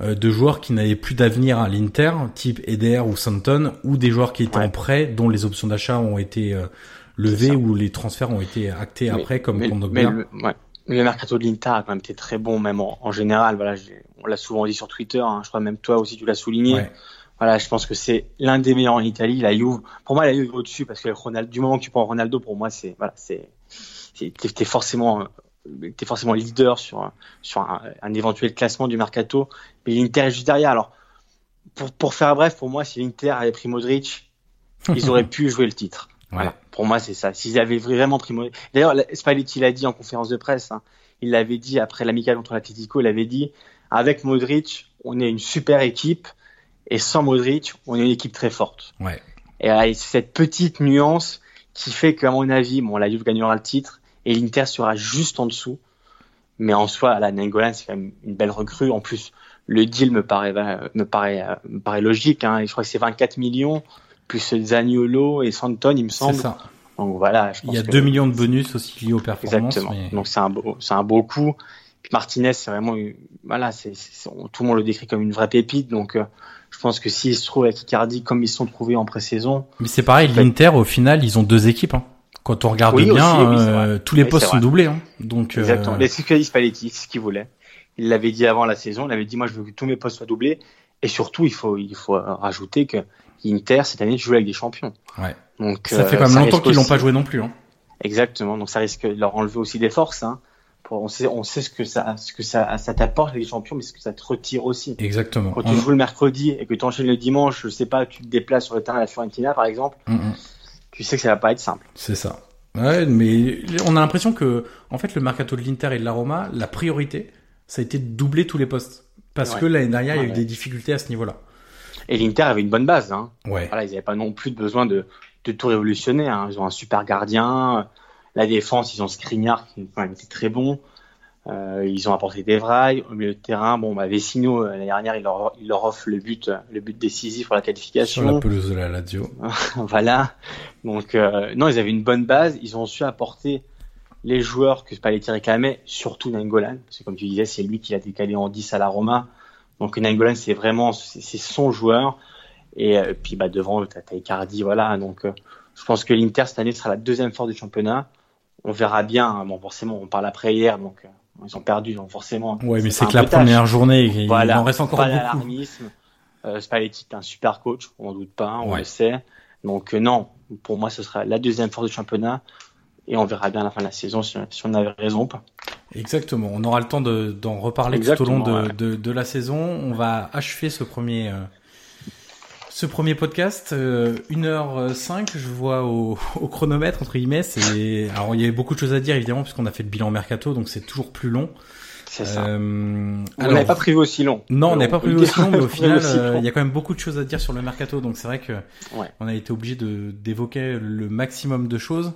euh, de joueurs qui n'avaient plus d'avenir à l'Inter, type Eder ou Santon, ou des joueurs qui étaient Ouais. en prêt, dont les options d'achat ont été euh, levées ou les transferts ont été actés Mais- après, comme mais, mais le, ouais. le mercato de l'Inter a quand même été très bon, même en, en général. Voilà, j'ai- on l'a souvent dit sur Twitter. hein, je crois même toi aussi tu l'as souligné. Ouais. Voilà, je pense que c'est l'un des meilleurs en Italie. La Juve, pour moi, la Juve est au-dessus parce que Ronaldo, du moment que tu prends Ronaldo, pour moi, c'est voilà, c'est t'es forcément euh, t'es forcément leader sur sur un, un éventuel classement du mercato. Mais l'Inter est juste derrière. Alors pour pour faire bref, pour moi, si l'Inter avait pris Modric, ils auraient pu jouer le titre. Voilà. Pour moi, c'est ça. S'ils avaient vraiment pris Modric. D'ailleurs, Spalletti l'a dit en conférence de presse. hein. Il l'avait dit après l'amicale contre l'Atlético. Il avait dit avec Modric, on est une super équipe. Et sans Modric, on est une équipe très forte. Ouais. Et euh, c'est cette petite nuance qui fait qu'à mon avis, bon, la Juve gagnera le titre et l'Inter sera juste en dessous. Mais en soi, la Nengolan, c'est quand même une belle recrue. En plus, le deal me paraît, euh, me paraît, euh, me paraît logique. Hein. Je crois que c'est 24 millions plus Zaniolo et Santon, il me C'est semble. ça. Donc voilà, je pense Il y a que- 2 millions de bonus aussi liés aux performances. Exactement. mais- Donc c'est un beau, c'est un beau coup. Martinez, c'est vraiment, voilà, c'est, tout le monde le décrit comme une vraie pépite. Donc euh, je pense que s'il se trouve avec Icardi comme ils se sont trouvés en pré-saison, Mais c'est pareil, l'Inter, au final, ils ont deux équipes. hein. Quand on regarde Oui, bien, aussi, euh, tous les Oui, postes sont vrai. doublés. Hein. Donc, euh, exactement. Mais c'est ce que dit Spalletti, c'est ce qu'il voulait. Il l'avait dit avant la saison. Il avait dit, moi, je veux que tous mes postes soient doublés. Et surtout, il faut, il faut euh, rajouter que Inter cette année joue avec des champions. Ouais. Donc ça euh, fait quand même longtemps qu'ils l'ont pas joué non plus. Hein. Exactement. Donc ça risque de leur enlever aussi des forces. Hein. On sait, on sait ce que ça, ce que ça, ça t'apporte les champions, mais ce que ça te retire aussi. Exactement. Quand tu On- joues le mercredi et que tu enchaînes le dimanche, je sais pas, tu te déplaces sur le terrain à la Fiorentina par exemple, Mm, mm. tu sais que ça va pas être simple. C'est ça. Ouais, mais on a l'impression que, en fait, le mercato de l'Inter et de la Roma, la priorité, ça a été de doubler tous les postes. Parce Ouais. que l'année dernière, il y a Ouais, eu ouais. des difficultés à ce niveau-là. Et l'Inter avait une bonne base. Hein. Ouais. Voilà, ils n'avaient pas non plus besoin de, de tout révolutionner. Hein. Ils ont un super gardien. La défense, ils ont Skriniar qui quand même était très bon. Euh, ils ont apporté des vrailles au milieu de terrain. Bon, bah, Vecino, euh, l'année dernière, il leur, il leur offre le but, euh, le but décisif pour la Sur qualification. la pelouse de la Lazio. voilà. Donc, euh, non, ils avaient une bonne base. Ils ont su apporter les joueurs que Spalletti réclamait, surtout Nangolan. Parce que, comme tu disais, c'est lui qui l'a décalé en 10 à la Roma. Donc, Nangolan, c'est vraiment, c'est son joueur. Et euh, puis, bah, devant, t'as Icardi, voilà. Donc, je pense que l'Inter, cette année, sera la deuxième force du championnat. On verra bien. hein. Bon, forcément, on parle après hier, donc, euh, ils ont perdu, donc forcément. Ouais, mais c'est que la tâche. première journée, il Voilà, en reste encore pas d'alarmisme. Euh, Spalletti est un super coach, on n'en doute pas, on Ouais. le sait. Donc euh, non, pour moi ce sera la deuxième force du championnat et on verra bien à la fin de la saison si, si on avait raison ou pas. Exactement. On aura le temps de- d'en reparler tout au long Exactement, de, ouais. de, de la saison. On va achever ce premier, euh, ce premier podcast. Euh, 1h05, je vois au, au chronomètre, entre guillemets. C'est, alors, il y avait beaucoup de choses à dire, évidemment, puisqu'on a fait le bilan mercato, donc c'est toujours plus long. C'est ça. Euh, on n'avait pas prévu aussi long. Non, on Euh, n'avait pas prévu aussi long, mais au final, euh, il y a quand même beaucoup de choses à dire sur le mercato, donc c'est vrai que Ouais. on a été obligé de d'évoquer le maximum de choses.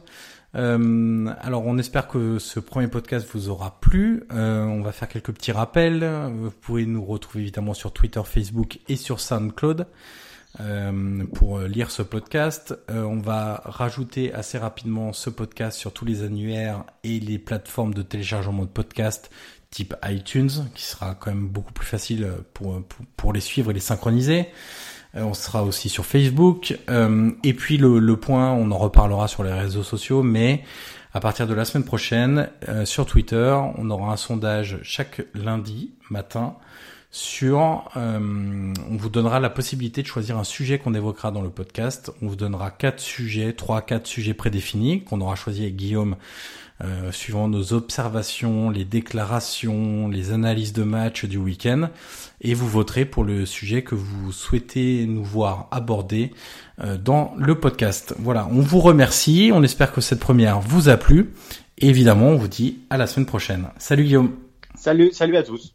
Euh, alors, on espère que ce premier podcast vous aura plu. Euh, on va faire quelques petits rappels. Vous pouvez nous retrouver évidemment sur Twitter, Facebook et sur SoundCloud euh, pour euh, lire ce podcast. Euh, on va rajouter assez rapidement ce podcast sur tous les annuaires et les plateformes de téléchargement de podcasts type iTunes, qui sera quand même beaucoup plus facile pour, pour, pour les suivre et les synchroniser. Euh, on sera aussi sur Facebook. Euh, et puis le, le point, on en reparlera sur les réseaux sociaux, mais à partir de la semaine prochaine, euh, sur Twitter, on aura un sondage chaque lundi matin euh, on vous donnera la possibilité de choisir un sujet qu'on évoquera dans le podcast. On vous donnera quatre sujets, trois, quatre sujets prédéfinis qu'on aura choisi avec Guillaume euh, suivant nos observations, les déclarations, les analyses de match du week-end. Et vous voterez pour le sujet que vous souhaitez nous voir aborder euh, dans le podcast. Voilà, on vous remercie. On espère que cette première vous a plu. Et évidemment, on vous dit à la semaine prochaine. Salut Guillaume. Salut, salut à tous.